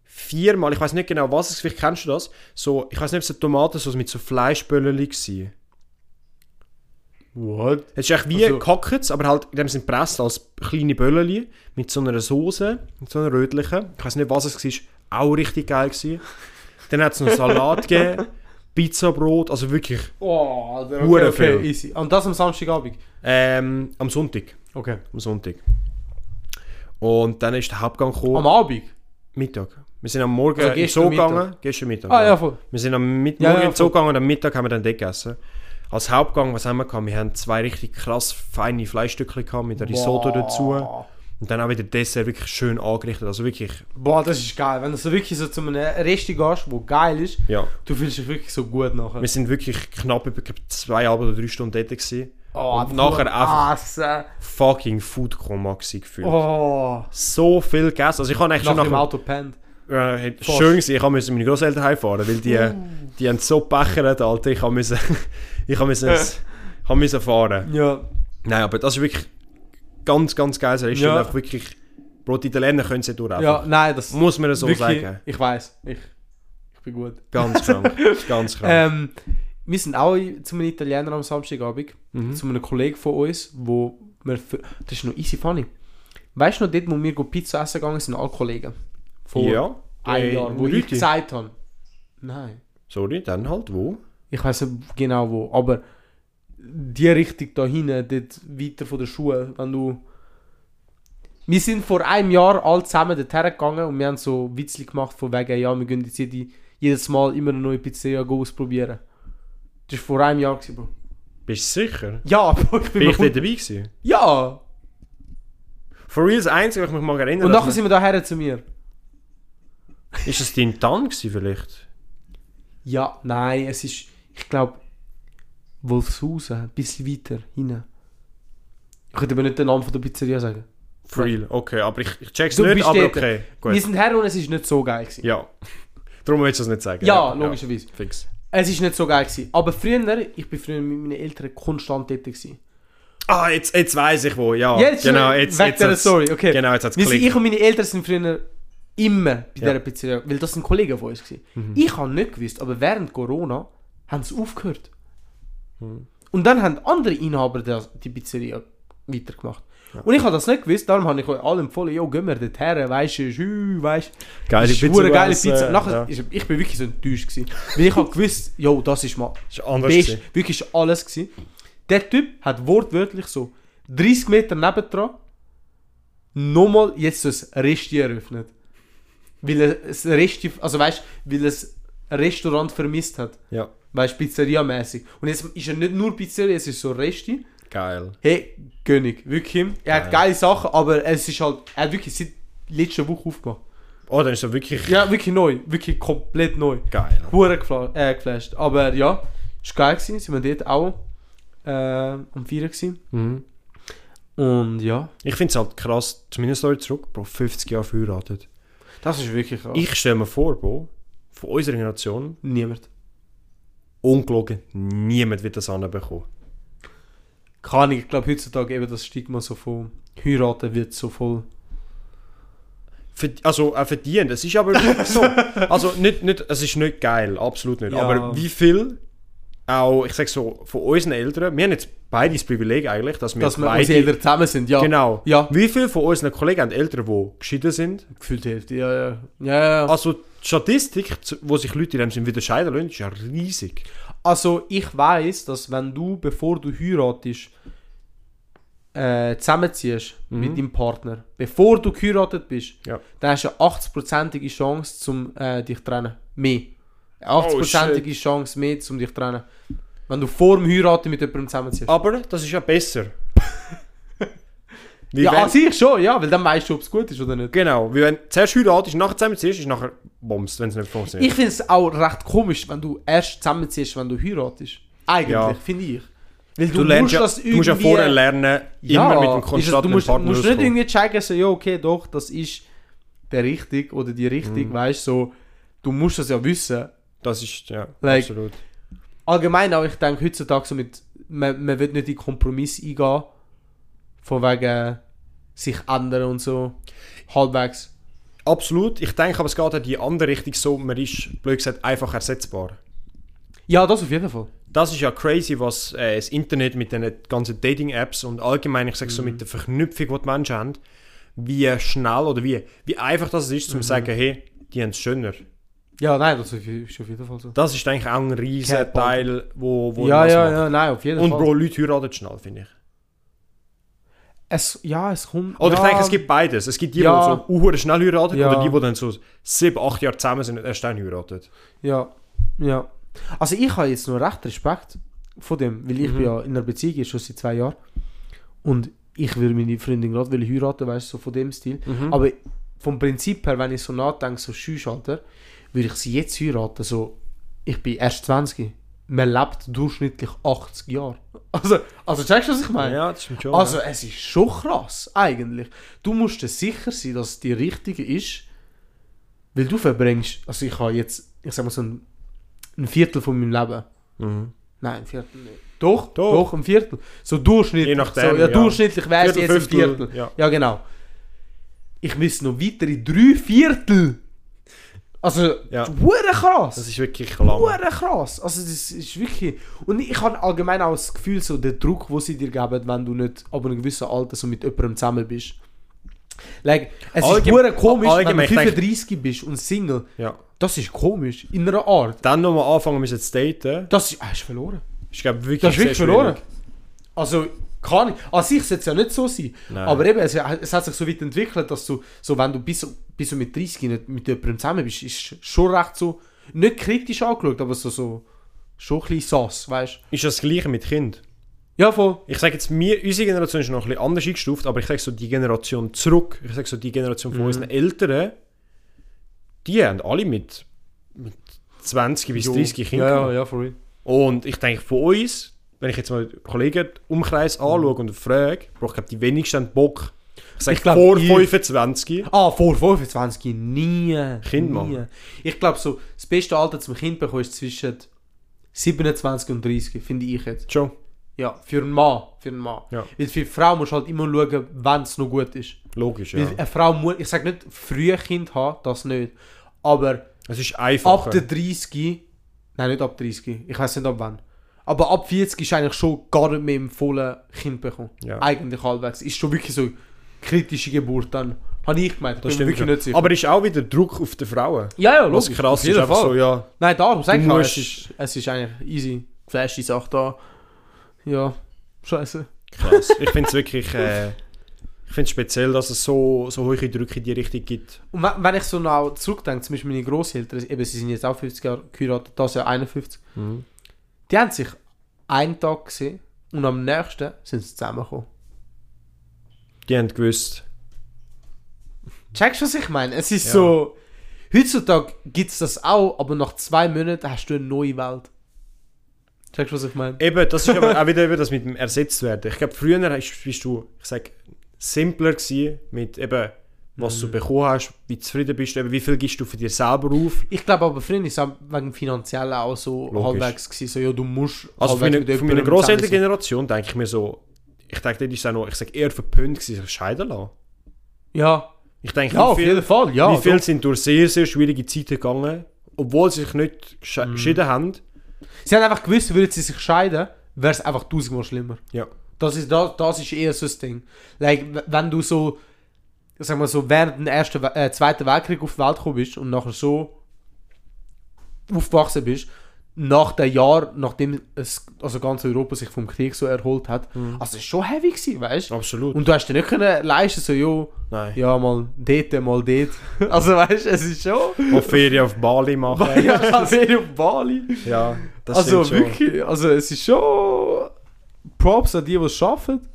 viermal, ich weiß nicht genau was es ist, vielleicht kennst du das, so, ich weiß nicht, ob es eine Tomatensauce mit so Fleischböllchen war. What? Es ist echt wie Also- also, aber halt in dem Sinne gepresst als kleine Böllchen mit so einer Soße, mit so einer rötlichen. Ich weiß nicht, was es war, auch richtig geil gewesen. [laughs] Dann hat es noch Salat gegeben, Pizzabrot, also wirklich Oh, Alter, okay, okay, viel. easy. Und das am Samstagabend? ähm, am Sonntag. Okay. Am Sonntag. Und dann ist der Hauptgang gekommen. Am Abend? Mittag. Wir sind am Morgen Also im gestern Zoo Mittag? gegangen. Gestern Mittag. Ah ja, voll. Wir sind am Mit Ja, Morgen ja, im Zoo gegangen und am Mittag haben wir dann dort gegessen. Als Hauptgang, was haben wir gehabt? Wir haben zwei richtig krass feine Fleischstückchen gehabt mit Risotto Boah. dazu. Und dann auch wieder Dessert wirklich schön angerichtet. Also wirklich, Boah, das ist geil. Wenn du so wirklich so zu einem Resti gehst, wo geil ist, ja. du fühlst dich wirklich so gut nachher. Wir sind wirklich knapp über zweieinhalb oder drei Stunden dort gewesen. Oh, und nachher einfach fucking Food Coma gefühlt. Oh. So viel gegessen. Also ich habe eigentlich schon Nachher im nach Auto pennt. Äh, schön gewesen. Ich musste meine Großeltern heimfahren, weil die, die haben so gebechert, Alter. Ich musste, [laughs] ich musste, ich musste fahren. Ja. Nein, aber das ist wirklich ganz, ganz geil. Es ist Ja. einfach wirklich, Bro, die Italiener können sie durch Ja, nein, das Muss man so wirklich, sagen. Ich weiß. Ich, ich bin gut. Ganz krank. [laughs] ganz krank. Ähm, wir sind auch zu einem Italiener am Samstagabend. Mhm. Zu einem Kollegen von uns, wo wir das ist noch easy funny. Weißt du noch, dort, wo wir Pizza essen gegangen sind, alle Kollegen? Vor ja. einem Äh, Jahr, wo ich Leute. gesagt habe. Nein. Sorry, dann halt wo? Ich weiß nicht genau wo, aber die Richtung da hinten, dort weiter von der Schule, wenn du... Wir sind vor einem Jahr alle zusammen dorthin gegangen und wir haben so Witzli gemacht von wegen, ja, wir gehen jetzt jede, jedes Mal immer eine neue Pizzeria ausprobieren. Das war vor einem Jahr, gewesen, Bro. Bist du sicher? Ja, [laughs] Bro, ich bin Bin ich dort dabei gewesen? Ja! For real, das Einzige, was ich mich mal erinnere, Und nachher sind wir daher zu mir. Ist es dein Tan vielleicht? Ja, nein, es ist, ich glaube, Wolfshausen, ein bisschen weiter hinten. Ich könnte aber nicht den Namen von der Pizzeria sagen. For real, okay, aber ich, ich check's Du nicht, aber dort. okay, gut. Wir sind her und es ist nicht so geil gewesen. Ja. Darum willst du das nicht sagen. Ja, logischerweise. Fix. Es ist nicht so geil gewesen. Aber früher, ich bin früher mit meinen Eltern konstant dort gewesen. Ah, jetzt, jetzt weiß ich wo, ja. Jetzt, genau, jetzt, wegen jetzt hat's- Story, okay. Genau, jetzt hat es Wir sind, ich und meine Eltern sind früher immer bei Ja. dieser Pizzeria, weil das sind Kollegen von uns gewesen. Mhm. Ich habe nicht gewusst, aber während Corona haben sie aufgehört. Mhm. Und dann haben andere Inhaber das, die Pizzeria weitergemacht. Und ich habe das nicht gewusst, darum habe ich euch alle empfohlen, jo, gehen wir dort her, weißt du, weißt du. Geile Pizza geile Pizza. Nachher, ja. ist, ich bin wirklich so enttäuscht gewesen. Weil ich habe gewusst, jo, das ist mal Ist anders best, gewesen. wirklich alles gewesen. Der Typ hat wortwörtlich so 30 Meter nebendran nochmal jetzt so ein Resti eröffnet. Weil er ein Resti, also weißt weil er ein Restaurant vermisst hat. Ja, Weißt Pizzeria-mäßig. Und jetzt ist er nicht nur Pizzeria, es ist so Resti. geil. Hey, König, wirklich. Er hat Geil. geile Sachen, aber es ist halt, er hat wirklich seit letzter Woche aufgemacht. Oh, dann ist er wirklich Ja, wirklich neu. Wirklich komplett neu. geil. Hure äh, geflasht. Aber ja, ist geil gewesen. Sind wir dort auch äh, am Feiern gewesen. Mhm. Und ja, Ich finde es halt krass, zumindest Story zurück, Bro, 50 Jahre verheiratet. Das ist wirklich krass. Ich stelle mir vor, Bro, von unserer Generation, Niemand. ungelogen, niemand wird das anbekommen. Kann ich, ich glaube heutzutage eben das Stigma so von heiraten wird so voll. Also, auch verdient. Es ist aber [laughs] so. Also, nicht, nicht, es ist nicht geil, absolut nicht. Ja. Aber wie viel auch, ich sag so, von unseren Eltern, wir haben jetzt beide das Privileg eigentlich, dass wir Dass wir beide. Eltern zusammen sind, ja. Genau. Ja. Wie viel von unseren Kollegen haben Eltern, die geschieden sind? Gefühlt die Hälfte, ja, ja. Ja, ja. Also, die Statistik, wo sich Leute in dem Sinn wieder scheiden lassen, ist ja riesig. Also ich weiß, dass wenn du, bevor du heiratest, äh, zusammenziehst Mhm. mit deinem Partner, bevor du geheiratet bist, Ja. dann hast du eine 80%ige Chance, zum äh, dich zu trennen. Mehr. Eine Oh, 80%ige Chance mehr, um dich zu trennen. Wenn du vor dem Heiraten mit jemandem zusammenziehst. Aber das ist ja besser. [laughs] Wie ja, wenn, an sich schon, ja, weil dann weißt du, ob es gut ist oder nicht. genau, wie wenn du zuerst heiratest, nachher zusammenziehst, ist nachher bombst, wenn es nicht funktioniert. Ich finde es auch recht komisch, wenn du erst zusammenziehst, wenn du heiratest. Eigentlich, Ja. finde ich. Weil du, lernst ja, du musst ja vorher lernen, immer mit dem konstanten du musst, Partner musst nicht irgendwie checken, so, ja, okay, doch, das ist der richtig oder die richtig, Mhm. weißt du, so, du musst das ja wissen. Das ist, ja, Like- absolut. Allgemein auch, ich denke heutzutage so mit, man, man wird nicht in Kompromiss eingehen, von wegen sich ändern und so, halbwegs. Absolut. Ich denke aber, es geht auch in die andere Richtung so, man ist, blöd gesagt, einfach ersetzbar. Ja, das auf jeden Fall. Das ist ja crazy, was äh, das Internet mit den ganzen Dating-Apps und allgemein, ich sage so, mit der Verknüpfung, die die Menschen haben, wie schnell oder wie, wie einfach das ist, zum zu sagen, hey, die haben es schöner. Ja, nein, das ist auf jeden Fall so. Das ist eigentlich auch ein riesen Kein Teil, wo, wo ja, ja, macht. ja, nein, auf jeden Und Fall. Bro, Leute heiraten schnell, finde ich. Es, ja, es kommt. Oder ja, ich denke, es gibt beides. Es gibt die, Ja. die so uhr schnell heiraten Ja. oder die, die dann so sieben, acht Jahre zusammen sind und erst dann heiraten. Ja, ja. Also ich habe jetzt noch recht Respekt von dem, weil ich Mhm. bin ja in einer Beziehung schon seit zwei Jahren und ich will meine Freundin gerade will heiraten, weißt du, so von dem Stil. Mhm. Aber vom Prinzip her, wenn ich so nachdenke, so Schüchalter, würde ich sie jetzt heiraten, so, ich bin erst 20. Man lebt durchschnittlich 80 Jahre. [laughs] Also, also checkst du, was ich meine? Ja, das stimmt schon. Also ja. es ist schon krass, eigentlich. Du musst dir sicher sein, dass es die richtige ist, weil du verbringst, also ich habe jetzt, ich sag mal so ein, ein Viertel von meinem Leben. Mhm. Nein, ein Viertel nicht. Doch, Doch. doch, ein Viertel. So durchschnittlich. Je nachdem, so, ja, ja. durchschnittlich wäre es jetzt ein Viertel. ja. Ja. genau. Ich müsste noch weitere drei Viertel. Also, Ja. krass. Das ist wirklich lang. Krass. Also das ist wirklich... Und ich habe allgemein auch das Gefühl, so der Druck, den sie dir geben, wenn du nicht ab einem gewissen Alter so mit jemandem zusammen bist. Like, es Allgeme- ist komisch, allgemein, wenn du denke- 35 bist und Single. Ja. Das ist komisch, in einer Art. Dann nochmal anfangen müssen zu daten. Das ist... Ah, hast du verloren. Ich glaube wirklich Das ist wirklich verloren. schwierig. Also, kann ich... An sich sollte es ja nicht so sein. Nein. Aber eben, es, es hat sich so weit entwickelt, dass du, so wenn du bis, bis du mit 30 nicht mit jemandem zusammen bist, ist schon recht so... Nicht kritisch angeschaut, aber so... so schon ein bisschen sass, weißt du? Ist das gleiche mit Kind? Ja, voll. Ich sage jetzt, wir, unsere Generation ist noch ein bisschen anders eingestuft, aber ich sage so, die Generation zurück, ich sage so, die Generation von Mhm. unseren Eltern, die haben alle mit, mit 20 bis 30 Kindern. Ja, ja, ja, for real. Und ich denke, von uns, wenn ich jetzt mal den Kollegenumkreis Mhm. anschaue und frage, Bro, ich glaube, die wenigsten Bock. Sage Ich glaub, vor ich- 25. Ah, vor 25 nie. Kind nie. machen. Ich glaube, so, das beste Alter zum Kind bekommen ist zwischen 27 und 30, finde ich jetzt. Schon. Ja, für einen Mann. Für einen Mann. Ja. Weil für eine Frau musst du halt immer schauen, wenn es noch gut ist. Logisch, ja. Weil eine Frau muss, ich sage nicht früh Kind haben, das nicht. Aber Es ist einfacher. ab der 30, nein, nicht ab 30, ich weiß nicht ab wann. Aber ab 40 ist eigentlich schon gar nicht mehr im vollen Kind bekommen. Ja. Eigentlich halbwegs. Ist schon wirklich so kritische Geburt dann. Habe ich gemeint. das bin wirklich nicht sicher. Aber ist auch wieder Druck auf die Frauen. ja, ja, Was logisch. krass auf ist, einfach so, ja. Nein, darum sag ich musst- es ist, es ist eigentlich easy. Geflaschte Sache da. Ja, scheiße. Krass. [laughs] ich finde es wirklich äh, ich find's speziell, dass es so, so hohe Drücke in die Richtung gibt. Und wenn wenn ich so noch zurückdenke, zum Beispiel meine Großeltern, eben, sie sind jetzt auch 50 Jahre geheiratet, das ja 51. Mhm. Die haben sich einen Tag gesehen und am nächsten sind sie zusammengekommen. Die haben gewusst, Checkst du, was ich meine? Es ist Ja. so. Heutzutage gibt es das auch, aber nach zwei Monaten hast du eine neue Welt. Checkst du, was ich meine? Eben, das ist aber [laughs] auch wieder eben das mit dem Ersetztwerden. Ich glaube, früher bist du, ich sag, simpler gewesen mit eben, was Mhm. du bekommen hast, wie zufrieden bist du, eben, wie viel gibst du für dir selber auf. Ich glaube aber früher ist es wegen finanziell auch so Logisch. halbwegs gewesen. So, ja, du musst Also für halbwegs meine, mit für meine. Großelterngeneration denke ich mir so, ich denke, dort ist auch noch, ich sag, eher verpönt sich scheiden lassen. Ja, Ich denke, ja wie auf viel, jeden Fall. Ja, wie viele doch. sind durch sehr, sehr schwierige Zeiten gegangen, obwohl sie sich nicht Mhm. geschieden haben. Sie haben einfach gewusst, würden sie sich scheiden, wäre es einfach tausendmal schlimmer. Ja. Das ist, das, das ist eher so das Ding. Like, wenn du so, sag mal so, während dem ersten, äh, zweiten Weltkrieg auf die Welt gekommen bist und nachher so aufgewachsen bist, nach dem Jahr, nachdem es, also ganz Europa sich vom Krieg so erholt hat. Also es war schon heavy, gewesen, weißt du? Absolut. Und du hast dir nicht können leisten, so, jo, Nein. ja, mal dort, mal dort. [laughs] Also weißt du, es ist schon... Auf Ferien auf Bali machen. [laughs] ja, [laughs] Ferien auf Bali. ja, das also wirklich, also es ist schon... Props an die, die es arbeiten.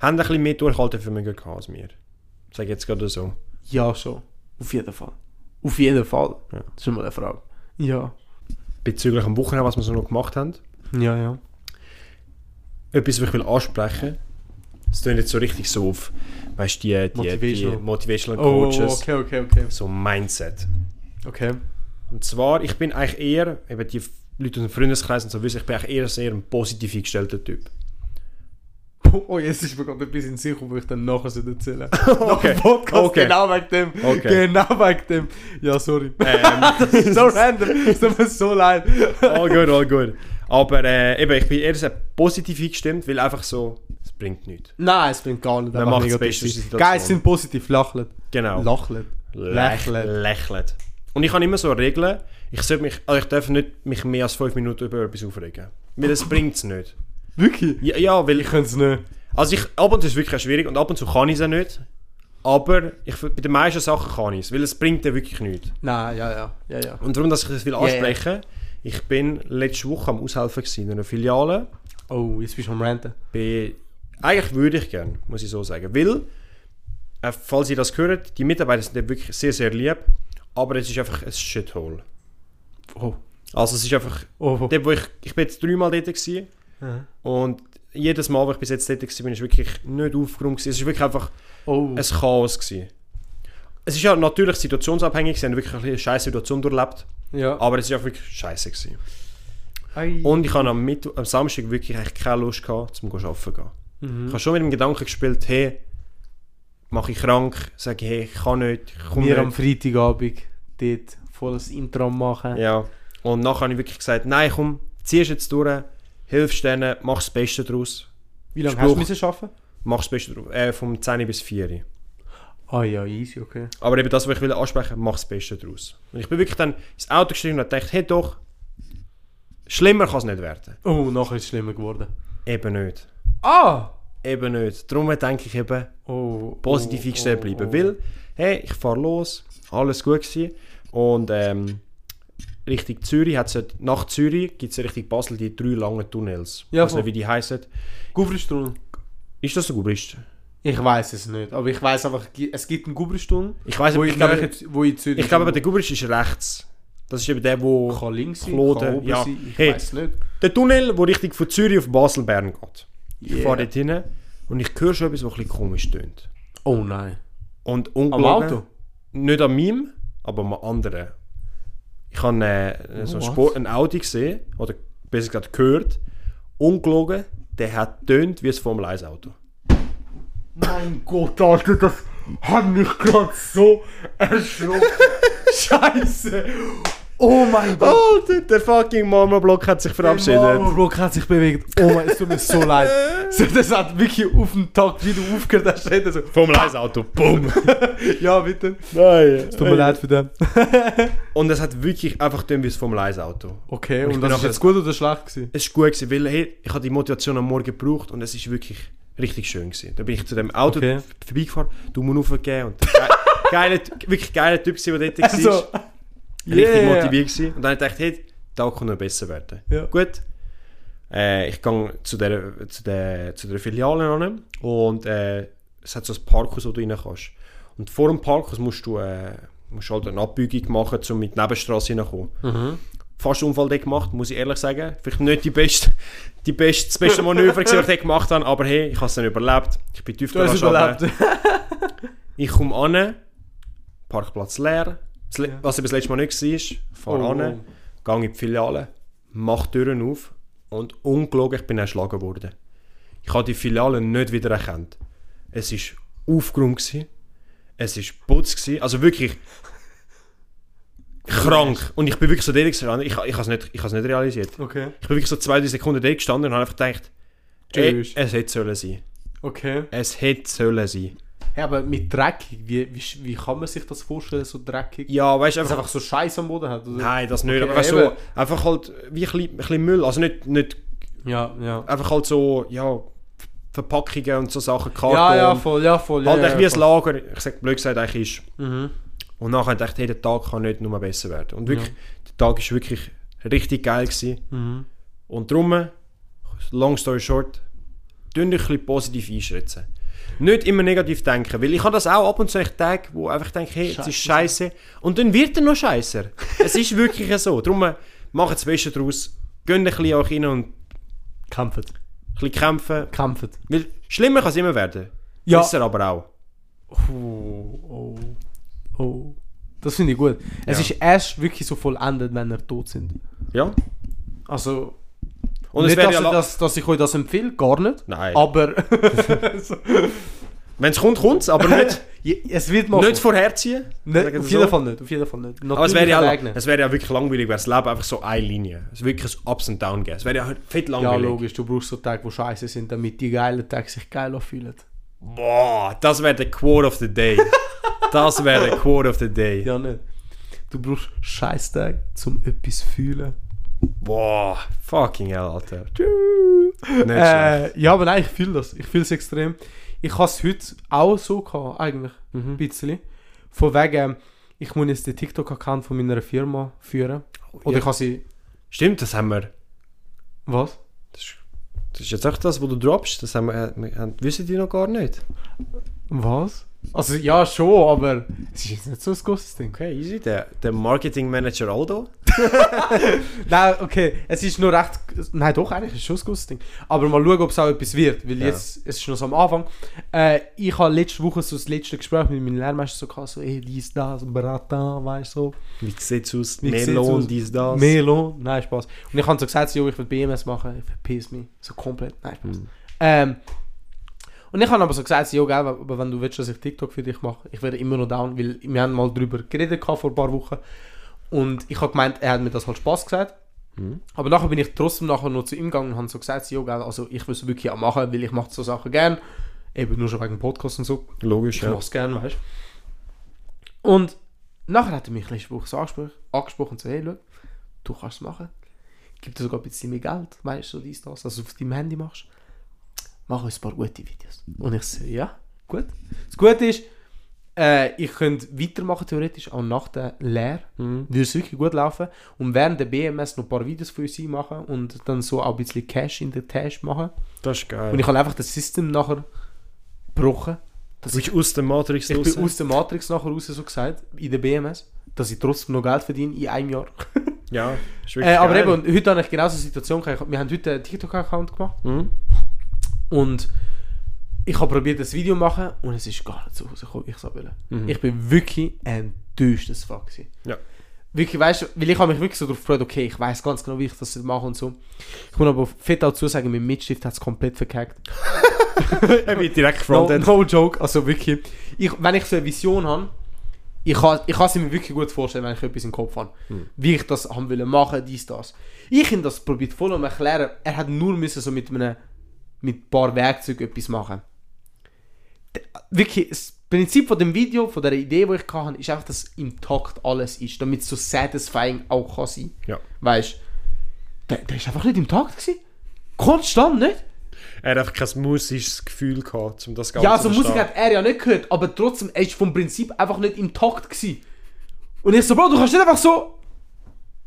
Haben ein bisschen mehr Durchhaltevermögen gehabt als wir. Sag ich jetzt gerade so. Ja, schon. Auf jeden Fall. Auf jeden Fall. Ja. Das ist immer eine Frage. Ja. Bezüglich am Wochenende, was wir so noch gemacht haben. Ja, ja. Etwas, was ich will ansprechen Es klingt jetzt so richtig so auf, weißt du, die, die, Motivational. die Motivational Oh, Coaches. okay, okay, okay. So Mindset. Okay. Und zwar, ich bin eigentlich eher, eben die Leute aus dem Freundeskreis und so wissen, ich bin eigentlich eher sehr ein positiv eingestellter Typ. [laughs] Oh, jetzt ist mir gerade etwas in sich, wo ich dann nachher erzählen [laughs] Okay. Nach dem Podcast, Okay. genau wegen dem. Okay. Genau wegen dem. Ja, sorry. Ähm, [laughs] das ist so random. Es tut mir so leid. all gut, all gut. Aber äh, eben, ich bin eher sehr positiv eingestimmt, weil einfach so, es bringt nichts. Nein, es bringt gar nicht. Man macht das Beste aus der. Guys sind positiv, lachlet. Genau. Lachlet. Lächeln. Lächeln. Lächeln. Und ich habe immer so Regeln, ich, sollte mich, also ich darf nicht mich mehr als 5 Minuten über etwas aufregen. Weil es bringt es nicht. Wirklich? Ja, ja weil Ich kann es nicht. Also ich, ab und zu ist es wirklich schwierig und ab und zu kann ich es auch nicht. Aber ich, bei den meisten Sachen kann ich es, weil es bringt dir wirklich nichts. Nein, ja, ja. Ja, ja. Und darum, dass ich das will ansprechen ich bin letzte Woche am Aushelfen in einer Filiale. Oh, jetzt bist du am Ranten. Bin, eigentlich würde ich gerne, muss ich so sagen. Weil, äh, falls ihr das hört, die Mitarbeiter sind wirklich sehr, sehr lieb. Aber es ist einfach ein Shithole. Oh. Also es ist einfach, oh. dort, wo ich, ich bin jetzt dreimal dort gewesen, Und jedes Mal, wo ich bis jetzt dort war, bin ich wirklich nicht aufgeräumt gewesen. Es ist wirklich einfach Oh. ein Chaos gewesen. Es ist ja natürlich situationsabhängig, sie haben wirklich eine scheiß Situation durchlebt, ja. aber es ist auch wirklich scheiße gewesen. Ei. Und ich habe am, am Samstag wirklich eigentlich keine Lust gehabt, zum arbeiten zu gehen. Mhm. Ich habe schon mit dem Gedanken gespielt, hey, mache ich krank, sage ich, hey, ich kann nicht, ich Wir am. Freitagabend dort volles Intro machen. Ja. Und nachher habe ich wirklich gesagt, nein, komm, ziehst jetzt durch, hilfst denen, mach das Beste daraus. Wie lange Spruch. hast du arbeiten? Mach das Beste draus. Äh, vom 10 bis 4. Ah ja, easy, okay. Aber eben das, was ich will ansprechen, mach das Beste daraus. Und ich bin wirklich dann ins Auto gestiegen und gedacht, hey doch, schlimmer kann es nicht werden. Oh, nachher ist es schlimmer geworden. Eben nicht. Ah! Eben nicht. Darum denke ich eben, Oh. positiv oh, eingestellt oh, bleiben. oh. Weil, hey, ich fahre los, alles gut gewesen. Und ähm, Richtung Zürich, hat's ja, nach Zürich gibt es ja Richtung Basel die drei langen Tunnels. Ja, ich weiß nicht, wie die heißen. Gubristunnel. Ist das so gut? Ist? Ich weiß es nicht, aber ich weiß einfach, es gibt einen Gubristunnel, Ich weiß wo aber ich, ich glaube, jetzt- wo in Zürich... ich glaube, aber der Gubrisch ist rechts. Das ist eben der, wo... kann links sein, kann oben ja. sein, ich Hey. weiß nicht. Der Tunnel, der Richtung von Zürich auf Basel-Bern geht. Ich Yeah. fahre dort hin und ich höre schon etwas, was ein bisschen komisch tönt. Oh nein. Und Am ungelogen, Auto? Nicht an meinem, aber am anderen. Ich habe äh, so Oh, einen, was? Sport, einen Audi gesehen, oder besser gesagt gehört. Ungelogen, der hat tönt wie ein Formel 1 Auto. Mein Gott, Alter, das hat mich gerade so erschrocken. [laughs] Scheiße. Oh mein Gott. Alter, der fucking Mama-Block hat sich verabschiedet. Der Block hat sich bewegt. Oh mein, es tut mir so [laughs] leid. So, Das hat wirklich auf den Tag, wie du aufgehört hast, reden so. Formel 1 Auto, bumm! [laughs] Ja, bitte. Nein. Es tut mir leid für den. [laughs] Und es hat wirklich einfach tönt wie ein Formel 1 Auto. Okay, Und ich und das ist jetzt gut oder schlecht gewesen? Es war gut, gewesen, weil hey, ich habe die Motivation am Morgen gebraucht und es ist wirklich richtig schön gewesen. Da bin ich zu dem Auto Okay. vorbeigefahren, du musst aufgeben und der ge geile, wirklich geiler Typ gewesen, der dort war. Also, richtig yeah. motiviert gewesen. Und dann habe ich gedacht, hey, da kann noch besser werden. Ja. Gut. Äh, ich gehe zu der, zu der, zu der Filiale an und äh, es hat so ein Parkhaus, wo du rein kannst. Und vor dem Parkhaus musst du, äh, musst halt eine Abbiegung machen, um mit die Nebenstraße reinzukommen. Mhm. Fast einen Unfall gemacht, muss ich ehrlich sagen. Vielleicht nicht die beste, die beste, das beste Manöver, was ich gemacht habe, aber hey, ich habe es dann überlebt. Ich bin tief Du hast überlebt. Ich komme an, Parkplatz leer, das le- Ja. was aber das letzte Mal nicht war, fahre Oh, an, gehe in die Filiale, mache die Türen auf und ungelogen, ich bin erschlagen worden. Ich habe die Filiale nicht wieder erkannt. Es war aufgeräumt, gewesen, es war putz, gewesen, also wirklich krank. Und ich bin wirklich so dort gestanden, ich, ich habe es nicht, ich habe es nicht realisiert. Okay. Ich bin wirklich so zwei, drei Sekunden dort gestanden und habe einfach gedacht, ey, es hätte sollen sein. Okay. Es hätte sollen sein. Ja, aber mit dreckig, wie, wie, wie kann man sich das vorstellen, so dreckig? Ja, weißt du, Dass es einfach... einfach so Scheiß am Boden hat? Oder? Nein, das nicht, Okay, aber weißt, so, einfach halt wie ein bisschen, ein bisschen Müll, also nicht, nicht Ja, ja. einfach halt so, ja, Verpackungen und so Sachen, Karton. Ja, ja, voll, ja, voll. Halt ja, echt wie ein. Lager, ich sag blöd gesagt, eigentlich ist. Mhm. Und nachher dachte ich, jeder Tag kann nicht nur besser werden. Und wirklich, der Tag war wirklich richtig geil. Gewesen. Mhm. Und darum, long story short, tun dich ein bisschen positiv einschätzen. Nicht immer negativ denken, weil ich habe das auch ab und zu echt Tage, wo einfach denke, hey, es ist scheiße Und dann wird er noch scheißer. es ist wirklich so. Darum, macht das Beste daraus. Gönnt ein bisschen auch rein und ein Kämpft. bisschen kämpfen. Kämpft. Weil schlimmer kann es immer werden. Ja. Besser aber auch. Oh, oh, oh. Das finde ich gut. Es Ja. ist erst wirklich so vollendet, wenn er tot sind. Ja. Also, Und es nicht, wäre dass, ja... ich la- das, dass ich euch das empfehle, gar nicht. Nein. Aber [laughs] Wenn es kommt, kommt es, aber nicht, [laughs] es wird mal nicht vorherziehen. Nicht, sagen auf wir jeden so. Fall nicht. Auf jeden Fall nicht. Aber es wäre ja, es wäre ja wirklich langweilig, wäre das Leben einfach so eine Linie. Es würde wirklich ein Ups und Down geben. Es wäre ja halt fett Ja, langweilig. logisch. Du brauchst so Tage, die scheiße sind, damit die geilen Tage sich geil anfühlen. Boah, das wäre der Quote of the Day. das wäre der Quote of the Day. Ja, nicht. Du brauchst scheiß Tage, um etwas zu fühlen. Boah, fucking hell, Alter. Äh, ja, aber nein, ich fühle das. Ich fühle es extrem. Ich habe es heute auch so gehabt, eigentlich. Mhm. Ein bisschen. Von wegen, ich muss jetzt den TikTok-Account von meiner Firma führen. Oder ja. ich habe sie... Stimmt, das haben wir. Was? Das ist, das ist jetzt echt das, wo du droppst. Das haben wir, äh, wir haben, wissen die noch gar nicht. Was? Also ja, schon, aber es ist jetzt nicht so ein großes Ding. Okay, easy. Der, der Marketing Manager Aldo. [laughs] Nein, okay, es ist nur recht. Nein, doch, eigentlich ist es schon ein gutes Ding. Aber mal schauen, ob es auch etwas wird, weil Ja. jetzt es ist noch so am Anfang. Äh, ich habe letzte Woche so das letzte Gespräch mit meinem Lehrmeister so gehabt, so, ey, dies, das, Brata, weißt du, so. Wie sieht es aus? Wie aus? dies, das. Mehr Lohn, nein, Spaß. Und ich habe so gesagt, so, ich will BMS machen, ich verpiss mich, so komplett, nein, Spaß. Hm. Ähm, und ich habe aber so gesagt, jo, gell, aber wenn du willst, dass ich TikTok für dich mache, ich wäre immer noch down, weil wir haben mal drüber geredet vor ein paar Wochen. Und ich habe gemeint, er hat mir das halt Spaß gesagt. Mhm. Aber nachher bin ich trotzdem nachher noch zu ihm gegangen und habe so gesagt, jo, gell, also ich will es wirklich auch machen, weil ich mache so Sachen gern. Eben nur schon wegen Podcast und so. Logisch, Ich ja. mache es gerne, weißt du. Und nachher hat er mich letzte Woche so angesprochen, angesprochen und so, hey, schau, du kannst es machen. Gibt dir sogar ein bisschen mehr Geld, weißt du, so dies, das, also auf deinem Handy machst. Mach uns ein paar gute Videos. Und ich so, ja, gut. Das Gute ist, äh, ich könnte weitermachen, theoretisch, auch nach der Lehre. Mhm. Würde es wirklich gut laufen. Und während der BMS noch ein paar Videos für uns machen und dann so auch ein bisschen Cash in der Tasche machen. Das ist geil. Und ich habe einfach das System nachher gebrochen. du bist aus der Matrix Ich raus. bin aus der Matrix nachher raus, so gesagt, in der BMS, dass ich trotzdem noch Geld verdiene in einem Jahr. Ja, ist wirklich Äh, aber geil. eben, und heute habe ich genau so eine Situation gehabt. Wir haben heute einen TikTok-Account gemacht Mhm. Und ich habe probiert, das Video zu machen und es ist gar nicht so rausgekommen, wie ich es will. Mhm. Ich bin wirklich enttäuscht, das Fuck. Ja. Wirklich, weißt du, weil ich habe mich wirklich so darauf gefreut, okay, ich weiß ganz genau, wie ich das mache und so. Ich muss aber fett auch zusagen, mein Mitstift hat es komplett verkackt. [laughs] Er wird direkt No, gefrontet. no joke, also wirklich. Ich, wenn ich so eine Vision habe, ich kann, ich kann es mir wirklich gut vorstellen, wenn ich etwas im Kopf habe. Hm. Wie ich das haben will machen, dies, das. Ich habe das probiert voll um erklären. Er hat nur müssen so mit einem mit ein paar Werkzeugen etwas machen. Wirklich, das Prinzip von dem Video, von der Idee, die ich hatte, ist einfach, dass im Takt alles ist, damit es so satisfying auch kann sein. Ja. Weißt du, der, der ist einfach nicht im Takt gewesen. Konstant nicht. Er hat einfach kein musisches Gefühl gehabt, um das Ganze Ja, so zu Musik hat er ja nicht gehört, aber trotzdem, er ist vom Prinzip einfach nicht im Takt gewesen. Und ich so, Bro, du kannst nicht einfach so...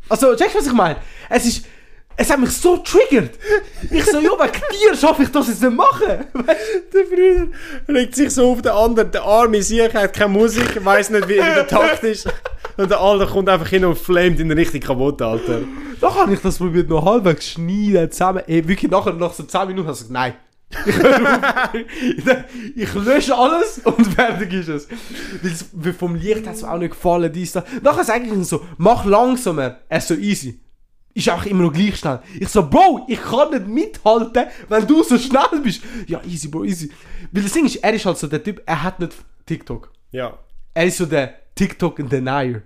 Also, checkst du, was ich meine? Es ist... Es hat mich so triggert. Ich so, jo, wegen dir schaffe ich das jetzt nicht machen. Der Bruder legt sich so auf den anderen, der arme Sieg hat keine Musik, weiß nicht, wie der Takt ist. Und der andere kommt einfach hin und flamet ihn richtig kaputt, Alter. Dann habe ich das probiert, noch halbwegs schneiden, zusammen. Ey, wirklich nachher, nach so 10 Minuten, habe ich gesagt, nein. [laughs] Ich lösche alles und fertig ist es. Weil es- vom Licht hat es mir auch nicht gefallen, dies, da. Nachher sage ich ihm so, mach langsamer. Er ist so easy. Ist auch immer noch gleich schnell. Ich so, Bro, ich kann nicht mithalten, wenn du so schnell bist. Ja, easy, Bro, easy. Weil das Ding ist, er ist halt so der Typ, er hat nicht TikTok. Ja. Er ist so der TikTok-Denier.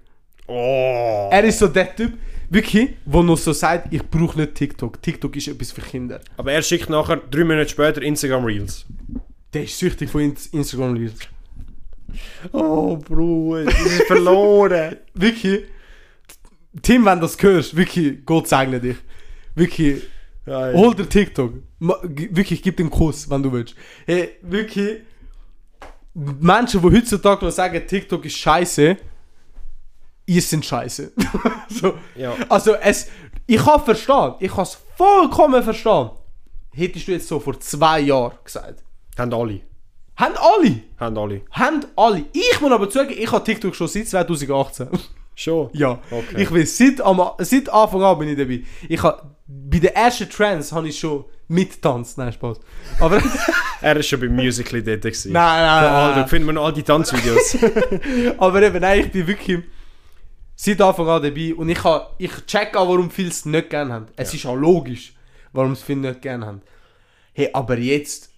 Oh. Er ist so der Typ, wirklich, der noch so sagt, ich brauche nicht TikTok. TikTok ist etwas für Kinder. Aber er schickt nachher, drei Minuten später, Instagram Reels. Der ist süchtig von Ins- Instagram Reels. Oh, Bruder, das ist verloren. [laughs] Wirklich. Tim, wenn du das hörst, wirklich, Gott segne dich. Wirklich, Ja, ja. hol dir TikTok. Wirklich, gib den Kuss, wenn du willst. Hey, wirklich. Menschen, die heutzutage noch sagen, TikTok ist scheiße, ihr sind scheiße. [laughs] so. Ja. Also, es, ich kann verstehen, ich kann es vollkommen verstehen. Hättest du jetzt so vor zwei Jahren gesagt. Haben alle. Haben alle. Haben alle. Haben alle. Ich muss aber zugeben, ich habe TikTok schon seit 2018. [laughs] Schon? ja. Okay. Ich bin seit, am, seit Anfang an bin ich dabei. Ich habe bei den ersten Trends habe ich schon mittanzt. Nein, Spaß. Aber nein, [laughs] Er ist schon beim Musical.ly dort. gewesen. nein, Da nein. finden wir noch all die Tanzvideos. [laughs] Aber eben, nein, ich bin wirklich seit Anfang an dabei und ich, ha, ich check auch, warum viele es nicht gerne haben. Es ist auch logisch, warum es viele nicht gerne haben. Hey, aber jetzt,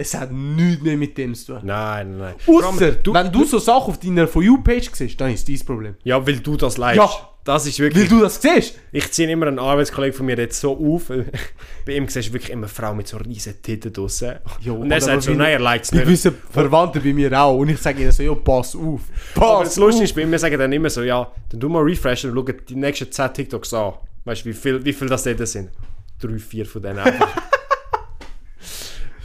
es hat nichts mehr mit dem zu tun. nein, nein, nein. Ausser, wenn du so Sachen auf deiner For You-Page siehst, dann ist dein Problem. Ja, weil du das leidest. Ja. Das ist Weil wirklich... du das siehst. Ich ziehe immer einen Arbeitskollegen von mir jetzt so auf. weil [laughs] Bei ihm siehst du wirklich immer eine Frau mit so riesen Titten draussen. Jo, Und er aber sagt so, nein, er liked es Die nicht. wissen Verwandte bei mir auch. Und ich sage ihnen so, ja, pass auf. Aber Pass das Lustige ist, bei ihm, wir sagen dann immer so, ja, dann tu mal refreshen und schau die nächsten 10 TikToks an. Weißt du, wie viel, wie viel das dort sind? Drei, vier von denen einfach. [laughs]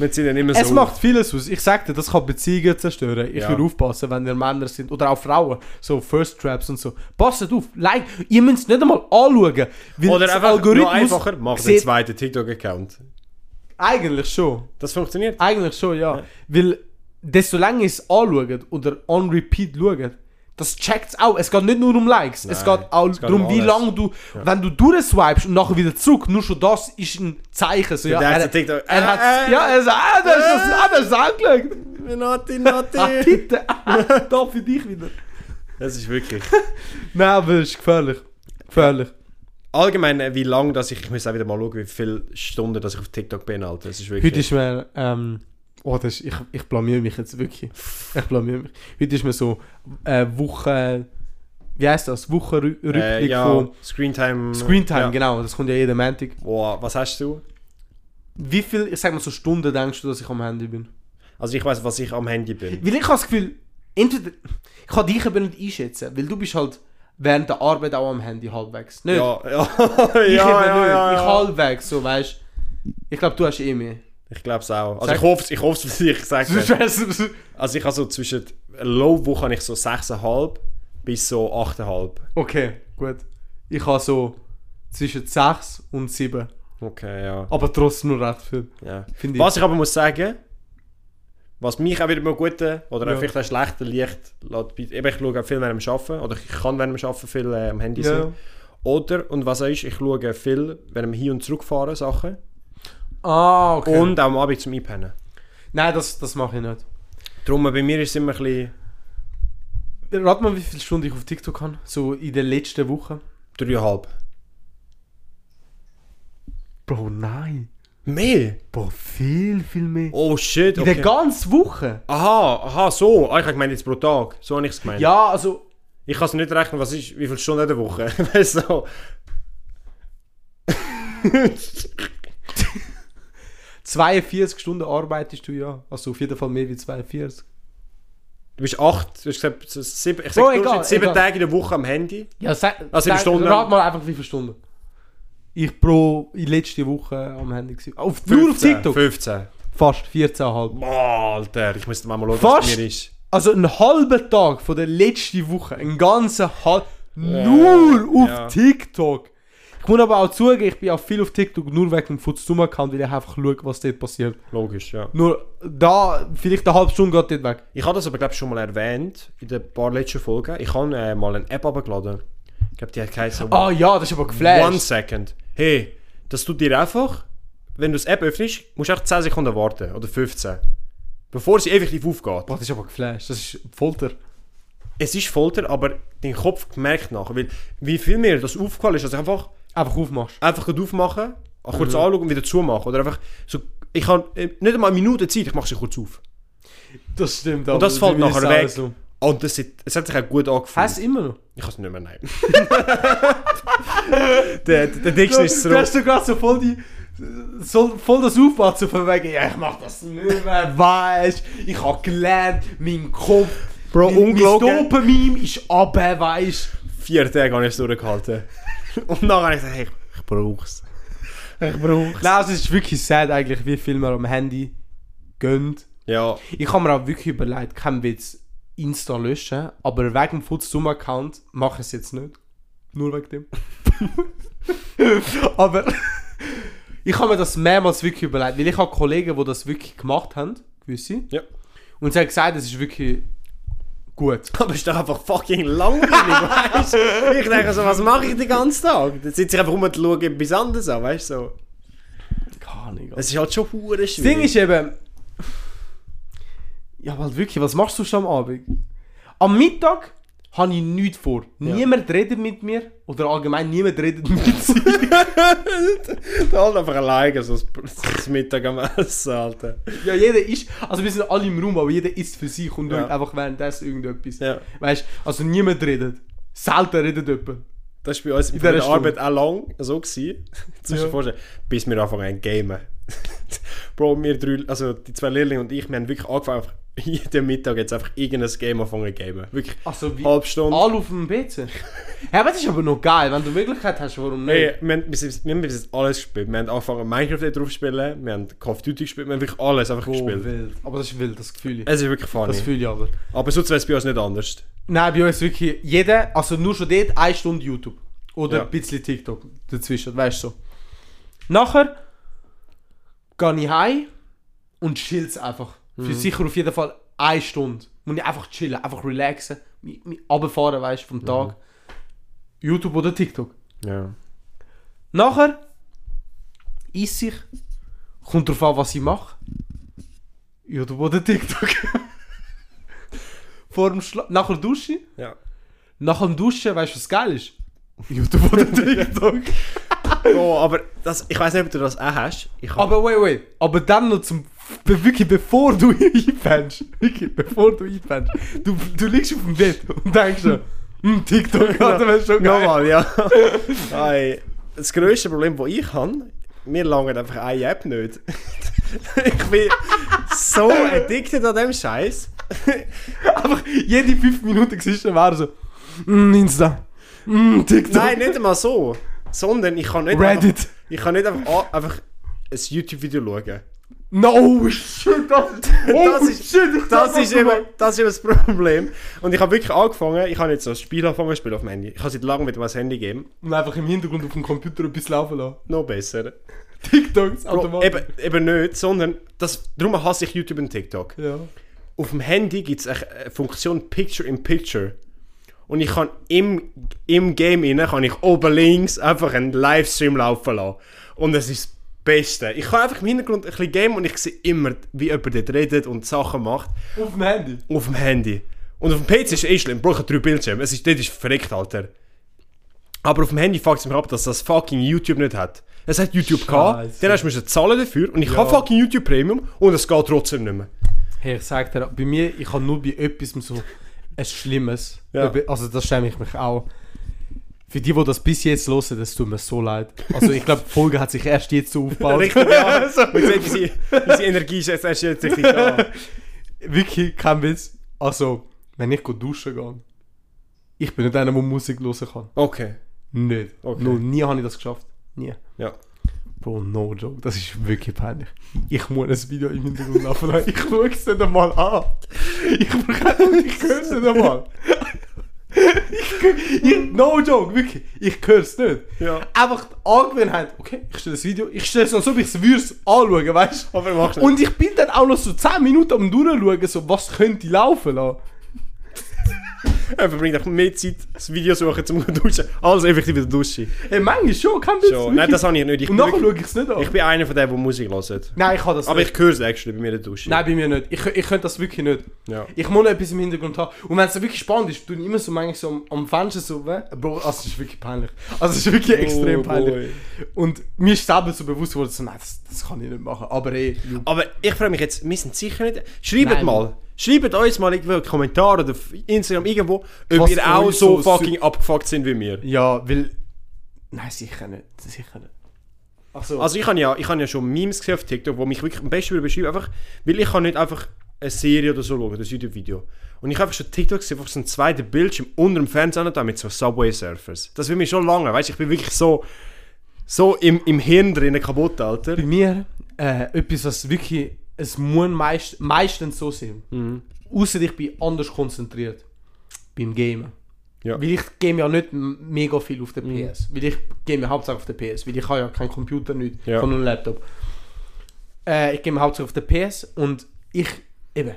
wir dann immer so Es macht vieles aus. Ich sag dir, das kann Beziehungen zerstören. Ich Ja. würde aufpassen, wenn ihr Männer sind. Oder auch Frauen. So First Traps und so. Passt auf. Like, ihr müsst es nicht einmal anschauen. Weil Oder einfach noch einfacher, mach den zweiten TikTok-Account. Eigentlich schon. Das funktioniert. Eigentlich schon, ja. Weil desto länger ihr es anschaut oder on repeat schaut, das checkt es auch. Es geht nicht nur um Likes. es Nein, geht auch es geht darum, um wie lange du, wenn du durchswipest und nachher wieder zurück, nur schon das ist ein Zeichen. So, ja, Der hat er, so TikTok- er hat, Äh, äh, ja, er sagt, ah, das ist das, ah, das ist angeschaut. Nati, Nati. Ah, bitte, ah, [laughs] da für dich wieder. Das ist wirklich... [laughs] Nein, aber es ist gefährlich. Gefährlich. Allgemein, äh, wie lange, dass ich... Ich muss auch wieder mal schauen, wie viele Stunden dass ich auf TikTok bin, Alter. Das ist wirklich... Heute ist mir, ähm, oh, das ist, ich, ich blamier mich jetzt wirklich. Ich blamier mich. Heute ist mir so, äh, Woche, wie heißt das? Wochenrückblick äh, ja, von Screentime... Screentime, ja. genau. Das kommt ja jeden Montag. Boah, was hast du? Wie viel, ich sag mal so Stunden denkst du, dass ich am Handy bin? Also ich weiß, was ich am Handy bin. Weil ich habe das Gefühl, entweder, ich kann dich aber nicht einschätzen, weil du bist halt während der Arbeit auch am Handy halbwegs. Nicht? Ja, ja, [laughs] ich ja, eben ja, nicht. ja, Ich halbwegs, so weißt Ich glaube, du hast eh mehr. Ich glaube es auch. Also ich hoffe es, ich hoffe es, [laughs] ich so- Also ich habe so zwischen Low-Woche habe ich so 6,5 bis so 8,5. okay, gut. Ich habe so zwischen 6 und 7. Okay, ja. Aber trotzdem nur recht viel. ja. Ich. Was ich aber muss sagen, was mich auch wieder mal guten oder Ja. vielleicht auch schlechter Licht lässt, eben ich schaue auch viel während dem Arbeiten oder ich kann während dem Arbeiten viel äh, am Handy Ja. sein. Oder, und was auch ist, ich schaue viel während dem Hin- und Zurückfahren Sachen Ah, okay. und auch am Abend zum Einpennen. Nein, das, das mache ich nicht. Darum, bei mir ist es immer ein bisschen Rat mal, wie viele Stunden ich auf TikTok habe. So in den letzten Wochen. dreieinhalb. Bro, nein. Mehr? Bro, viel, viel mehr. Oh shit, In okay. der ganzen Woche. Aha, aha, so. Ah, ich habe gemeint jetzt pro Tag. So habe ich es gemeint. Ja, also. Ich kann es nicht rechnen, was ist, wie viele Stunden in der Woche. [laughs] weißt du? [laughs] [laughs] So. 42 Stunden arbeitest du ja. Also auf jeden Fall mehr wie 42. Du bist acht, du hast gesagt, sieben, ich sag, du egal, sieben egal. Tage in der Woche am Handy. Ja, sag, Also sag, Stunden- rat mal einfach wie viele Stunden. Ich pro in letzte Woche am Handy gewesen. Auf, nur auf 15, TikTok. 15. Fast 14,5. Boah, Alter, ich müsste mal schauen, Fast. was mir ist. Also einen halben Tag von der letzten Woche, einen ganzen halb nur auf ja. TikTok. Ich muss aber auch zugeben, ich bin auch viel auf TikTok nur wegen dem Futzum-Account, weil ich einfach schaue, was dort passiert. Logisch, ja. Nur da, vielleicht eine halbe Stunde geht dort weg. Ich habe das aber, glaube ich, schon mal erwähnt in den paar letzten Folgen. Ich habe äh, mal eine App abgeladen. Ich glaube, die hat geheißen Ah ja, das ist aber One geflasht. Second. Hey, das tut dir einfach, wenn du das App öffnest, musst du echt 10 Sekunden warten. Oder 15. Bevor sie effektiv aufgeht. Boah, das ist aber geflasht. Das ist Folter. Es ist Folter, aber dein Kopf merkt nachher. Weil, wie viel mir das aufgefallen ist, dass ich einfach, Einfach aufmachst. einfach aufmachen, auch kurz Mhm. anschauen und wieder zumachen. Oder einfach so, ich habe äh, nicht einmal eine Minute Zeit, ich mache sie kurz auf. Das stimmt. Und das fällt nachher auch weg. So. Und das, hat- es hat sich auch gut angefühlt. Hast du immer noch? Ich kann es nicht mehr nehmen. [laughs] der, der Dixon ist Du zurück. hast du gerade so voll die, so voll das Aufpassen von wegen, ja, ich mach das nicht mehr, weißt ich habe gelernt, mein Kopf, Bro, mein, mein. Dopamin ist runter, weißt Vier Tage habe ich es durchgehalten. [laughs] Und dann habe ich gesagt, hey, ich, ich brauch's. Ich brauch's. Nein, also es ist wirklich sad eigentlich, wie viel man am Handy gönnt. Ja, Ich habe mir auch wirklich überlegt, kein Witz, Insta löschen, aber wegen dem Futzum-Account mache ich es jetzt nicht. Nur wegen dem. [laughs] aber [laughs] ich habe mir das mehrmals wirklich überlegt, weil ich habe Kollegen, die das wirklich gemacht haben, gewisse. Ja. Und sie haben gesagt, es ist wirklich gut. [laughs] aber ist doch einfach fucking langweilig, [laughs] weißt du? Ich denke so, was mache ich den ganzen Tag? Dann sitze ich einfach rum und schaue etwas anderes an, weißt du? So. Keine Ahnung. Es ist halt schon hure Das schwierig. Ding ist eben. Ja, weil wirklich, was machst du schon am Abend? Am Mittag habe ich nichts vor. Niemand redet mit mir. Oder allgemein niemand redet mit [laughs] sich. Da halt einfach alleine so das, Mittag am Essen, Alter. ja, jeder ist. Also wir sind alle im Raum, aber jeder isst für sich und Ja. einfach währenddessen irgendetwas. Ja. Weißt du, also niemand redet. Selten redet jemand. Das war bei uns in der. Arbeit auch lang so gewesen. Ja. vorstellen, bis wir anfangen zu gamen. [laughs] Bro, wir drei, also die zwei Lehrlinge und ich, wir haben wirklich angefangen, einfach [laughs] jeden Mittag jetzt einfach irgendein Game anfangen zu gamen. Wirklich Also wie. halbe Stunde. Alle auf dem PC. [laughs] ja, aber das ist aber noch geil, wenn du die Möglichkeit hast, warum nicht? Hey, wir, haben, wir, wir haben bis jetzt alles gespielt. Wir haben angefangen Minecraft drauf zu spielen, wir haben Call of Duty gespielt, wir haben wirklich alles einfach Oh, gespielt. wild. Aber das ist wild, das Gefühl. Es ist wirklich funny. Das fühle ich aber. Aber sonst wäre es bei uns nicht anders. Nein, bei uns wirklich jeder, also nur schon dort eine Stunde YouTube. Oder Ja. ein bisschen TikTok dazwischen, weißt du so. Nachher gehe ich heim und chill's einfach. Mhm. Für sicher auf jeden Fall eine Stunde. Muss ich einfach chillen, einfach relaxen, mich, mich runterfahren, weißt du, vom Tag. Mhm. YouTube oder TikTok. Ja. Nachher esse ich, kommt drauf an, was ich mache. YouTube oder TikTok. [laughs] Vor dem Schla nachher dusche ich. Ja. Nach dem Duschen, weißt du, was geil ist? [laughs] YouTube oder TikTok. Oh, aber das, ich weiß nicht, ob du das auch hast. Aber wait, wait. Aber dann noch zum. Be- Wirklich, bevor du [laughs] einpennst. Wirklich, bevor du einpennst. Du, du liegst auf dem Bett und denkst so, hm, TikTok, das wäre schon geil. Nochmal, ja. [laughs] Hey, das grösste Problem, das ich habe, mir langt einfach eine App nicht. [laughs] ich bin so addicted an dem Scheiß. Einfach jede 5 Minuten siehst du, wäre so, hm, Insta, hm, TikTok, Nein, nicht einmal so. Sondern ich kann nicht Reddit. Einfach, ich kann nicht einfach, einfach ein YouTube-Video schauen. No, shit, das, oh, Das ist- shit, ich Das ist, eben, das ist eben das Problem. Und ich habe wirklich angefangen, ich habe jetzt so ein Spiel angefangen zu auf dem Handy. Ich habe seit langem wieder mal das Handy gegeben. Und einfach im Hintergrund auf dem Computer etwas laufen lassen. Noch besser. TikToks, automatisch. eben, eben nicht, sondern das, darum hasse ich YouTube und TikTok. Ja. Auf dem Handy gibt es eine Funktion Picture in Picture. Und ich kann im, im Game inne kann ich oben links einfach einen Livestream laufen lassen. Und das ist Beste. Ich kann einfach im Hintergrund ein bisschen gamen und ich sehe immer, wie jemand dort redet und Sachen macht. Auf dem Handy. Auf dem Handy. Und auf dem PC ist es eh schlimm. Ich habe drei Bildschirme. Es ist, das ist verreckt, Alter. Aber auf dem Handy fuckt es mich ab, dass das fucking YouTube nicht hat. Es hat YouTube gehabt, Scheiße. dann hast du zahlen dafür und ich Ja. habe fucking YouTube Premium und es geht trotzdem nicht mehr. Hey, ich sag dir, bei mir, ich habe nur bei etwas so etwas Schlimmes. Ja. Also das schäme ich mich auch. Für die, die das bis jetzt hören, das tut mir so leid. Also ich glaube, die Folge hat sich erst jetzt so aufgebaut. Richtig, ja. [laughs] Man sieht, [laughs] Energie ist jetzt erst jetzt richtig da. Wirklich, kein Witz. Also, wenn ich duschen gehe, ich bin nicht einer, der Musik hören kann. Okay. Nicht. Okay. Noch nie habe ich das geschafft. Nie. Ja. Bro, no joke. Das ist wirklich peinlich. Ich muss ein Video im Hintergrund laufen. Ich schaue es nicht einmal an. Ich, ich höre es nicht einmal. Ich, ich, no joke, wirklich. Ich höre es nicht. Ja. Einfach die Angewohnheit. Okay, ich stelle das Video. Ich stelle es noch so, wie ich es würde anschauen, weißt du? Und ich bin dann auch noch so 10 Minuten am durchschauen, so was könnte laufen lassen. Er verbringt auch mehr Zeit, das Video suchen zum Duschen, als effektiv in der Dusche. Hey, manchmal schon, kann das Schon. Nein, das habe ich nicht. Ich Und nachher schaue ich es nicht an. ich bin einer von denen, der Musik hört. Nein, ich habe das Aber nicht. ich höre es actually bei mir in der Dusche. Nein, bei mir nicht. Ich, ich könnte das wirklich nicht. Ja. Ich muss noch etwas im Hintergrund haben. Und wenn es wirklich spannend ist, tue ich immer so manchmal so am, am Fenster so, weh. Bro, also es ist wirklich peinlich. Also es ist wirklich extrem Oh, peinlich. boy. Und mir ist selber so bewusst geworden, so, nein, das, das kann ich nicht machen. Aber eh, Aber ich frage mich jetzt, wir sind sicher nicht. Schreibt Nein. mal. Schreibt uns mal irgendwo einen Kommentar oder auf Instagram irgendwo, ob Was ihr auch so fucking abgefuckt sind wie wir. ja, weil... Nein, sicher nicht. Sicher nicht. Ach so. Also ich habe ja, ich habe ja schon Memes gesehen auf TikTok, wo mich wirklich am besten beschreiben, einfach, weil ich kann nicht einfach eine Serie oder so schauen, das YouTube-Video. Und ich habe einfach schon TikTok gesehen, einfach so ein zweiter Bildschirm unter dem Fernseher da mit so Subway Surfers. Das will mich schon lange, weißt du, ich bin wirklich so, so im, im Hirn drin kaputt, Alter. Bei mir, äh, etwas, was wirklich, es muss meist, meistens so sein. Mhm. Außer ich bin anders konzentriert. Beim Gamen. Ja. Weil ich game ja nicht mega viel auf der PS. Weil ich game ja hauptsächlich auf der PS. Weil ich habe ja keinen Computer, nicht. Ja. Ich habe nur einen Laptop. Äh, ich game hauptsächlich auf der PS und ich, eben,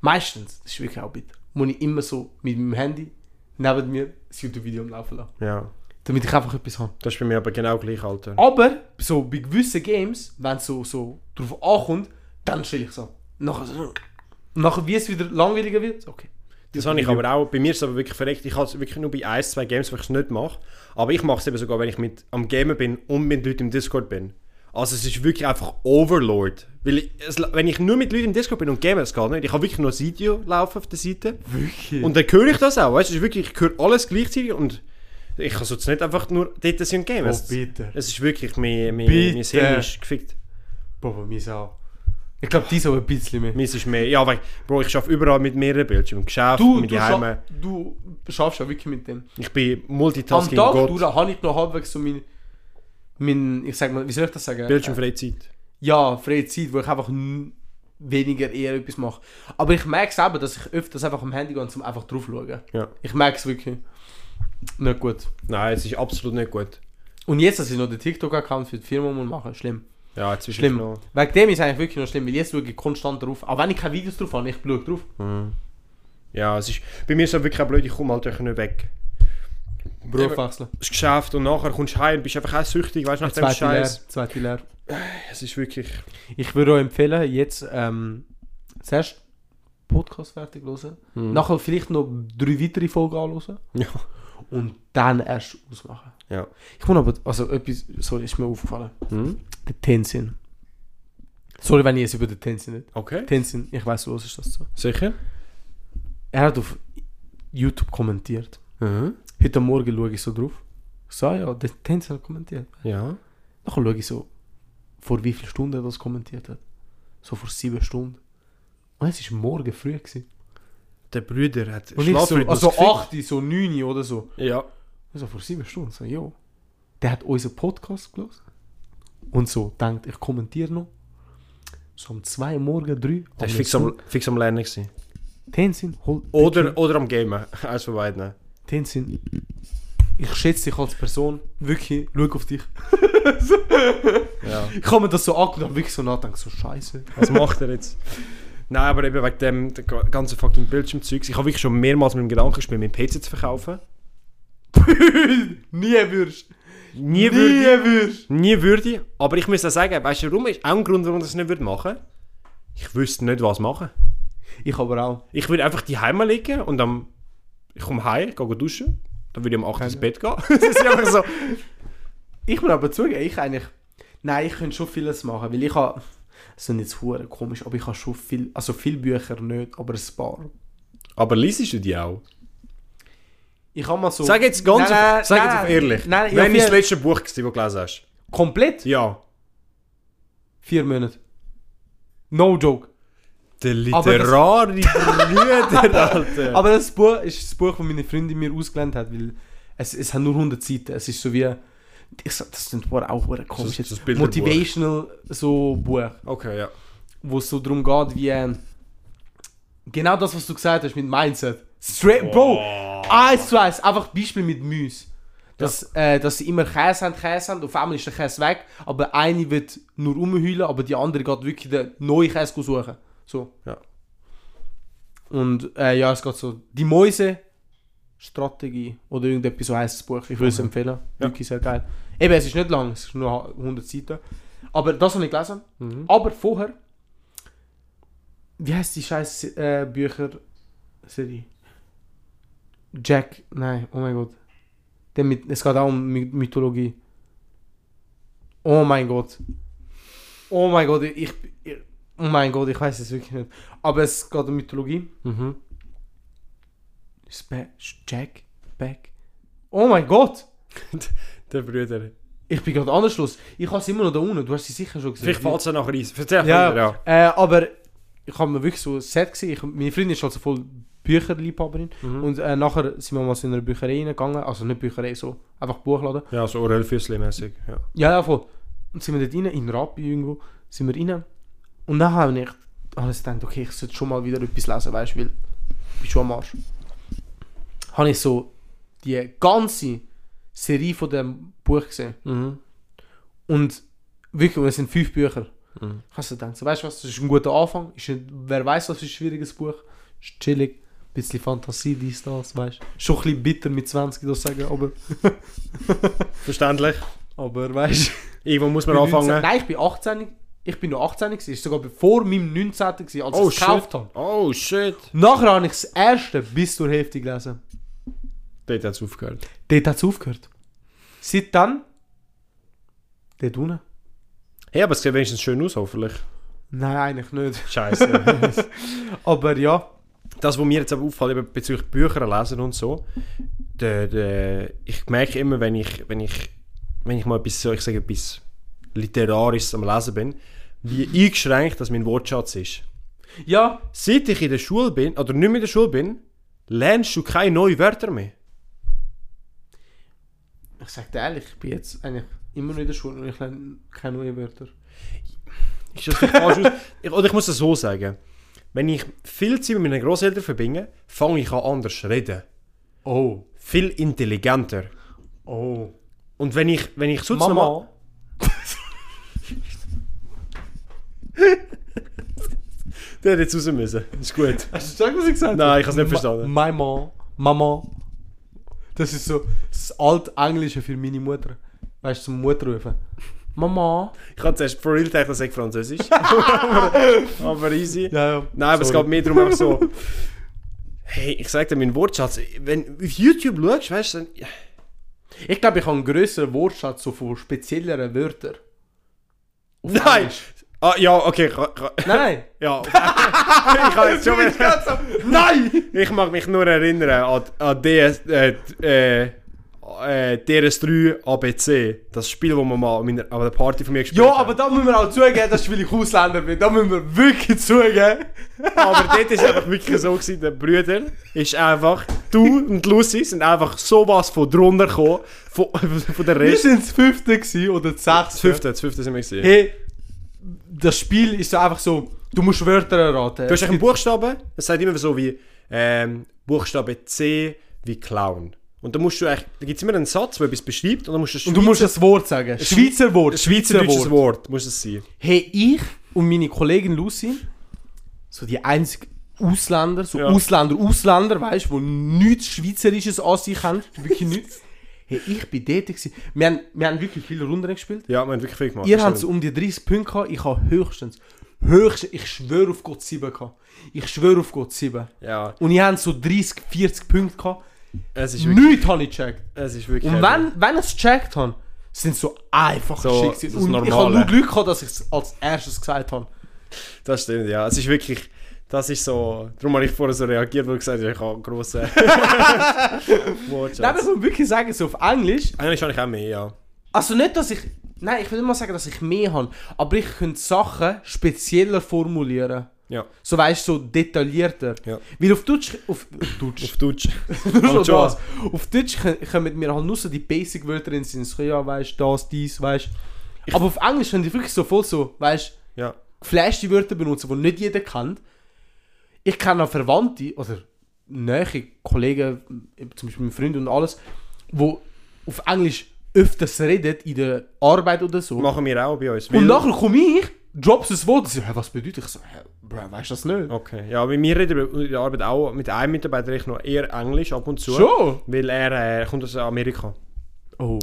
meistens, das ist wirklich auch bitter, muss ich immer so mit meinem Handy neben mir das YouTube-Video am Laufen lassen. Ja, Damit ich einfach etwas habe. das ist bei mir aber genau gleich, Alter. Aber so bei gewissen Games, wenn es so, so drauf ankommt, dann stelle ich es ab. Nachher, so, nachher wie es wieder langweiliger wird, okay. Das habe ich aber auch, bei mir ist es aber wirklich verreckt, ich habe es wirklich nur bei ein, zwei Games, wo ich es nicht mache. Aber ich mache es eben sogar, wenn ich mit am Gamen bin und mit Leuten im Discord bin. Also es ist wirklich einfach Overlord. Weil ich, es, wenn ich nur mit Leuten im Discord bin und game, das geht nicht. Ich habe wirklich nur ein Video laufen auf der Seite. Wirklich? Und dann höre ich das auch, weißt du, es ist wirklich, ich höre alles gleichzeitig und ich kann sonst nicht einfach nur dort sein und game. oh, es, bitte. es ist wirklich, mein, mein Hirn ist gefickt. Boah, mir auch. Ich glaube, die so ein bisschen mehr. Meins ist mehr, ja, weil, Bro, ich arbeite überall mit mehreren Bildschirmen. Im Geschäft, Du, mit du, Heime. scha du schaffst ja wirklich mit dem. Ich bin Am Multitasking Tag Gott. du, da habe ich noch halbwegs so mein, mein, ich sag mal, wie soll ich das sagen? Bildschirmfreie Zeit. Ja, freie Zeit, wo ich einfach weniger eher etwas mache. Aber ich merke es eben, dass ich öfters einfach am Handy gehe und zum einfach drauf schauen. Ja. Ich merke es wirklich. Nicht gut. Nein, es ist absolut nicht gut. Und jetzt, dass ich noch den TikTok-Account für die Firma muss machen schlimm. Ja, jetzt ist Schlimm. es noch. Wegen dem ist es eigentlich wirklich noch schlimm, weil jetzt schaue ich konstant drauf. Auch wenn ich keine Videos drauf habe, ich schaue drauf. Ja, es ist, bei mir ist es wirklich auch blöd, ich komme halt einfach nicht weg. Beruf wechseln. Das Geschäft und nachher kommst du heim und bist einfach auch süchtig, weißt du, nach dem. Scheiß. Zweite Lehr. Es ist wirklich. Ich würde euch empfehlen, jetzt ähm, zuerst Podcast fertig hören. Mhm. Nachher vielleicht noch drei weitere Folgen anhören. Ja. Und dann erst ausmachen. Ja. Ich muss aber, also etwas, sorry, ist mir aufgefallen. Hm? Der Tenzin. Sorry, wenn ich jetzt über den Tenzin nicht. Okay. Tenzin, ich weiß, was ist das so. Sicher? Er hat auf YouTube kommentiert. Mhm. Heute Morgen schaue ich so drauf. Ich so, ah ja, der Tenzin hat kommentiert. Ja. Nachher schaue ich so, vor wie vielen Stunden er das kommentiert hat. So vor sieben Stunden. Und es war morgen früh. Gewesen. Der Brüder hat Und ich so, also gefickt. 8, so 9 oder so. Ja. Also vor sieben Stunden. So, jo. Der hat unseren Podcast gelesen. Und so denkt, ich kommentiere noch. So um 2 Uhr morgen, 3. Der war fix am, fix am Lernen. Gewesen. Tenzin, hol. Oder, oder am Gamen. [laughs] Eins von beiden. Tenzin, ich schätze dich als Person. Wirklich, schau auf dich. [laughs] Ja. Ich habe mir das so angeguckt und wirklich so nachgedacht, so scheiße. Was macht er jetzt? Nein, aber eben wegen dem ganzen fucking Bildschirmzeugs. Ich habe wirklich schon mehrmals mit dem Gedanken gespielt, meinen PC zu verkaufen. [laughs] Nie würst. Nie würde würst. Nie würde ich. Aber ich muss auch sagen, weißt du warum? Ist auch ein Grund, warum ich das nicht würde machen. Ich wüsste nicht, was machen. Ich aber auch. Ich würde einfach die Heime liegen und dann... Ich komme heim, gehe duschen. Dann würde ich um 8 Uhr ins Bett gehen. [laughs] das ist einfach so... Ich muss aber zugeben, ich eigentlich. Nein, ich könnte schon vieles machen, weil ich habe. Das sind jetzt hure komisch, aber ich habe schon viel. Also viele Bücher nicht, aber ein paar. Aber liest du die auch? Ich habe mal so. Sag jetzt ganz Nein, auf, sag nein, jetzt auf ehrlich. Nein, Wann ist das letzte Buch, das du gelesen hast? komplett? Ja. Vier Monate. No joke. Der literare Brüder, [laughs] Alter. Aber das Buch ist das Buch, das meine Freundin mir ausgelernt hat, weil es, es hat nur 100 Seiten. Es ist so wie. Ich sag, das sind auch hure komisch. Das das. Motivational so Buch. Okay, ja. wo es so darum geht, wie ähm, genau das, was du gesagt hast mit Mindset. Straight, Bro, eins zu eins, einfach Beispiel mit Müs. Dass, äh, dass sie immer Käse haben, Käse haben, auf einmal ist der Käse weg, aber eine wird nur rumheulen, aber die andere geht wirklich den neuen Käse suchen. So. Ja. Und äh, ja, es geht so, die Mäuse Strategie oder irgendetwas so heisst das Buch. Ich würde es empfehlen. Ja. Wirklich sehr geil. Eben, es ist nicht lang, es ist nur 100 Seiten. Aber das habe ich gelesen. Mhm. Aber vorher, wie heißt die scheiß äh, Bücher-Serie? Jack, nein, oh mein Gott. Der mit, es geht auch um My Mythologie. Oh mein Gott. Oh mein Gott, ich, ich oh mein Gott, ich weiß es wirklich nicht. Aber es geht um Mythologie. Mhm. Spe Jack, Back. Oh mein Gott! [laughs] Der Brüder. Ich bin gerade anders los. Ich habe sie immer noch da unten. Du hast sie sicher schon gesehen. Vielleicht fällt es dann nachher rein. Erzähl Ja, ja. Äh, aber ich habe mir wirklich so Set gesehen. Ich, meine Freundin ist also voll Bücherliebhaberin. Mhm. Und äh, nachher sind wir mal in eine Bücherei reingegangen. Also nicht Bücherei, so einfach Buchladen. Ja, so Orelfüssli-mäßig. Ja. Ja, ja, voll. Und sind wir dort rein, in Rappi irgendwo, sind wir rein. Und dann habe ich, ich gedacht, okay, ich sollte schon mal wieder etwas lesen, weißt du, weil ich bin schon am Arsch. Habe ich so die ganze Serie von dem Buch gesehen. Mhm. Und wirklich, und es sind fünf Bücher. Mhm. Ich habe so gedacht, so, weißt du was, das ist ein guter Anfang. Ist wer weiß, was ist ein schwieriges Buch. Ist chillig. Bisschen Fantasie, dies, das, weißt du. Schon ein bisschen bitter mit 20, das sagen, aber, [laughs] Verständlich. aber weißt du. Irgendwo muss man bin 19 anfangen. Nein, ich bin 18. Ich bin noch 18 gewesen. Ist sogar bevor meinem 19. gewesen, als Oh ich es gekauft habe. Oh shit. Nachher habe ich das erste bis zur Hälfte gelesen. Dort hat es aufgehört. Dort hat es aufgehört. Seit dann. Dort unten. Hey, aber es sieht wenigstens schön aus, hoffentlich. Nein, eigentlich nicht. Scheiße. [laughs] Aber ja. Das, was mir jetzt aber auffällt, bezüglich Bücher lesen und so, der, der, ich merke immer, wenn ich, wenn ich, wenn ich mal etwas, so, ich sage, etwas Literarisches am Lesen bin, wie eingeschränkt das mein Wortschatz ist. Ja. Seit ich in der Schule bin, oder nicht mehr in der Schule bin, lernst du keine neuen Wörter mehr. Ich sag dir ehrlich, ich bin jetzt eigentlich immer noch in der Schule und ich lerne keine neuen Wörter. Ist das falsch aus? [laughs] Ich, oder ich muss das so sagen. Wenn ich viel Zeit mit meinen Großeltern verbinde, fange ich an anders zu reden. Oh. Viel intelligenter. Oh. Und wenn ich, wenn ich sonst Mama. [laughs] Der hätte jetzt raus müssen. Ist gut. Hast du gesagt, was ich gesagt Nein, ich hab's nicht Ma- verstanden. Mama. Mama. Das ist so das Altenglische für meine Mutter. Weißt du, zum Mutter rufen. Mama. Ich hatte zuerst for real gedacht, das sei Französisch. aber, [laughs] [laughs] aber easy. Ja, ja. Nein, aber es Sorry. geht mir darum einfach so. [laughs] Hey, ich sag dir meinen Wortschatz. Wenn du auf YouTube schaust, weißt du, dann. Ich glaube, ich habe einen grösseren Wortschatz so von spezielleren Wörtern. Auf Nein! Englisch. Ah, ja, okay. Nein. ja. ich, kann jetzt schon wieder, Nein! ich mag mich nur erinnern an, an DS, äh, äh, äh, DRS3 ABC. Das Spiel, das man mal an der Party von mir gespielt Ja, haben. aber da müssen wir auch zugeben, dass ich, Ausländer bin. Da müssen wir wirklich zugeben. [laughs] Aber dort ist einfach wirklich so gewesen, der Brüder ist einfach, du und Lucy sind einfach sowas von drunter gekommen, von, [laughs] von der Wir Rest. sind das fünfte gewesen, oder das Das sechste. fünfte, das fünfte sind wir gesehen. Hey, das Spiel ist so einfach so, du musst Wörter erraten. Du hast einen Buchstaben, es sagt immer so wie ähm, Buchstabe C wie Clown. Und da musst du eigentlich, da gibt es immer einen Satz, der etwas beschreibt und dann musst du Und du musst das Wort sagen. Schweizer Wort. schweizerdeutsches Wort muss es sein. Hey, ich und meine Kollegin Lucy, so die einzigen Ausländer, so Ja. Ausländer, Ausländer, weißt du, die nichts Schweizerisches an sich haben, [laughs] wirklich nichts. Hey, ich bin dort gewesen. Wir haben, wir haben wirklich viele Runden gespielt. Ja, wir haben wirklich viel gemacht. Ihr habt so um die 30 Punkte gehabt, ich habe höchstens, höchstens, ich schwöre auf Gott 7 gehabt. Ich schwöre auf Gott 7. Ja, Und ich habe so 30, 40 Punkte gehabt. Es ist wirklich, Nichts habe ich gecheckt. es ist wirklich Und wenn, wenn ich es gecheckt habe, sind so einfache So, das gewesen. Und ich habe nur Glück gehabt, dass ich es als erstes gesagt habe. Das stimmt, ja. Es ist wirklich, das ist so, darum habe ich vorher so reagiert, weil ich gesagt habe, ich habe einen grossen. [laughs] Nein, ich muss wirklich sagen, so auf Englisch. Eigentlich habe ich auch mehr, ja. Also nicht, dass ich. Nein, ich nicht mal sagen, dass ich mehr habe. Aber ich könnte Sachen spezieller formulieren. Ja, So weißt du, so detaillierter. Ja. Weil auf Deutsch. Auf, Deutsch. auf Deutsch. [laughs] Nur schon das. Auf Deutsch kommen mir halt nur so die Basic-Wörter in den Sinn. So, ja, weißt du, das, dies, weißt du. Aber auf Englisch können die wirklich so voll so, weißt du, Ja. geflashte Wörter benutzen, die nicht jeder kennt. Ich kenne auch Verwandte oder nähe Kollegen, zum Beispiel mein Freund und alles, wo auf Englisch öfters reden in der Arbeit oder so. Machen wir auch bei uns. und nachher komme ich, drops ein Wort sie, hä, was bedeutet? Ich so, hä, Bro, weißt du das nicht? Okay, ja, bei mir reden in der Arbeit auch mit einem Mitarbeiter ich noch eher Englisch ab und zu. Schon? Weil er äh, kommt aus Amerika. Oh.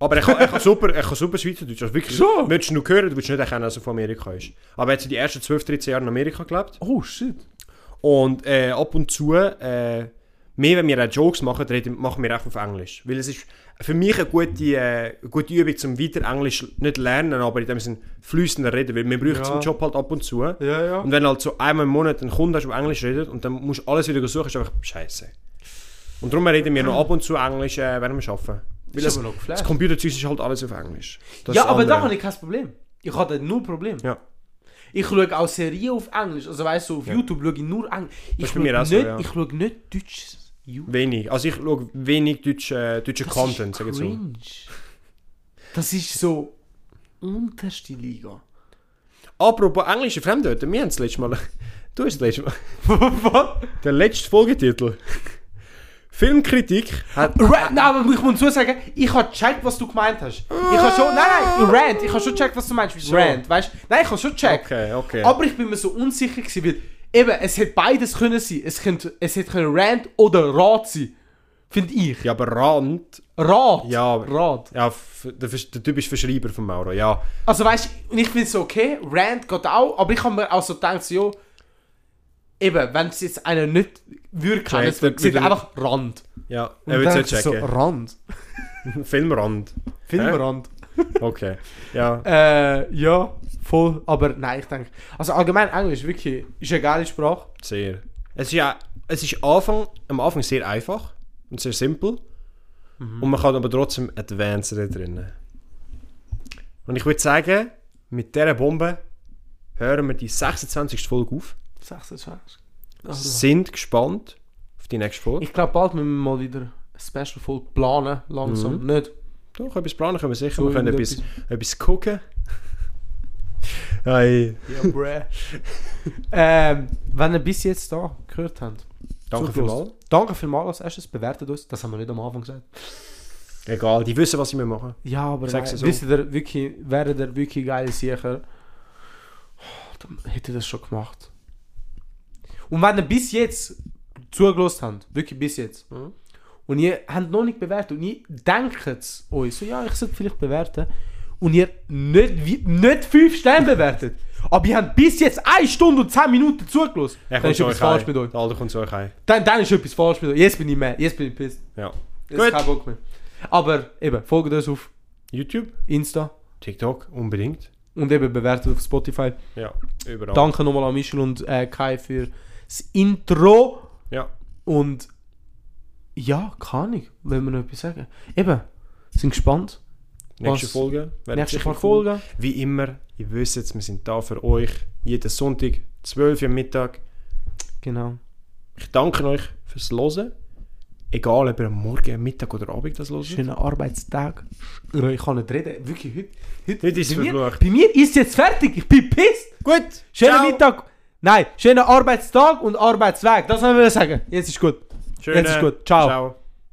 Aber er kann, er kann super, er kann super Schweizerdeutsch. Also wirklich, Schon? Würdest du noch hören, du würdest nicht erkennen, dass er von Amerika ist. Aber er hat so die ersten 12, 13 Jahre in Amerika gelebt. Oh, shit. Und äh, ab und zu, äh, mehr wenn wir auch Jokes machen, reden, machen wir auch auf Englisch. Weil es ist für mich eine gute, äh, gute Übung, zum weiter Englisch nicht lernen, aber in dem Sinne fließender reden. Weil wir brauchen es Ja. im Job halt ab und zu. Ja, ja. Und wenn du halt so einmal im Monat einen Kunden hast, der Englisch redet und dann musst du alles wieder suchen, ist einfach scheiße. Und darum reden wir noch ab und zu Englisch, äh, während wir arbeiten. Weil das, das geflasht. Computerzeug ist halt alles auf Englisch. Das Ja, aber da habe ich kein Problem. Ich da nur Problem. Ja. Ich schaue auch Serien auf Englisch. Also weißt du, auf Ja. YouTube schaue ich nur Englisch. Ich schaue nicht, so, ja. ich schaue nicht deutsches YouTube. Wenig. Also ich schaue wenig deutsche, deutsche Das Content, ist sag ich so. Das ist so unterste Liga. Apropos englische Fremdwörter, wir haben das letzte Mal... [laughs] Du hast das letzte Mal... [laughs] Der letzte Folgetitel. Filmkritik hat... Rant, nein, aber ich muss sagen, ich habe gecheckt, was du gemeint hast. Ich habe schon, nein, nein, Rant, ich habe schon gecheckt, was du meinst. Rant, weißt du? Nein, ich habe schon gecheckt. Okay, okay. Aber ich bin mir so unsicher gewesen, weil eben, es hätte beides können sein. Es könnte, es hätte können Rant oder Rat sein. Finde ich. Ja, aber Rand... Rat. Ja, Rat. Ja, der, der typische Verschreiber von Mauro, ja. Also weißt du, ich finde es okay, Rant geht auch, aber ich habe mir auch so gedacht, so, jo, eben, wenn es jetzt einer nicht würde kennen, es wird einfach Rand. Ja, er dann es ist so, checken. Rand. [laughs] Filmrand. Filmrand. Okay. Ja. [laughs] Äh, ja, voll. Aber nein, ich denke. Also allgemein Englisch wirklich ist eine geile Sprache. Sehr. Es ist ja, es ist Anfang, am Anfang sehr einfach und sehr simpel. Und man kann aber trotzdem advanced drinnen. Und ich würde sagen, mit dieser Bombe hören wir die 26. Folge auf. 26. Also, Sind gespannt auf die nächste Folge. ich glaube, bald müssen wir mal wieder eine Special Folge planen. Langsam. Nicht. Doch, etwas planen können wir sicher. Wir können etwas, etwas gucken. [laughs] Hey. Ja, bruh. ähm, wenn ihr bis jetzt da gehört habt. Danke vielmals. Danke vielmals als erstes. Bewertet uns. Das haben wir nicht am Anfang gesagt. Egal, die wissen, was sie mir machen. Ja, aber nein, so. wisst ihr wirklich, wäre der wirklich geile Sicher, dann hätte das schon gemacht. Und wenn ihr bis jetzt zugelassen habt, wirklich bis jetzt, Mhm. Und ihr habt noch nicht bewertet und ihr denkt es euch, so ja, ich sollte vielleicht bewerten, und ihr nicht, nicht 5 Sterne bewertet, aber ihr habt bis jetzt 1 Stunde und 10 Minuten zugelassen, Er dann ist etwas falsch mit euch. Alter kommt zu euch heim. Dann, dann ist etwas falsch mit euch. Jetzt bin ich mehr, jetzt bin ich pissed. Ja. Jetzt Gut. kein Bock mehr. Aber eben, folgt uns auf YouTube, Insta TikTok, unbedingt. und eben bewertet auf Spotify. Ja, überall. Danke nochmal an Michel und äh, Kai für das Intro. Ja. Und ja, kann ich, wenn wir noch etwas sagen. Eben, sind gespannt. Nächste Was- Folge. Nächste cool. Folgen. Wie immer, ihr wisst jetzt, wir sind da für euch. Jeden Sonntag, 12 Uhr am Mittag. Genau. Ich danke euch fürs Hören. Egal, ob ihr am Morgen, Mittag oder Abend das hört. Schönen Arbeitstag. Ich kann nicht reden. Wirklich, heute. Heute, Heute ist es verflucht. bei mir ist jetzt fertig. Ich bin pissed. Gut, Schönen ciao. Mittag. Nein, schönen Arbeitstag und Arbeitsweg. Das wollen wir sagen. Jetzt ist gut. Schönen, Jetzt ist gut. Ciao. ciao.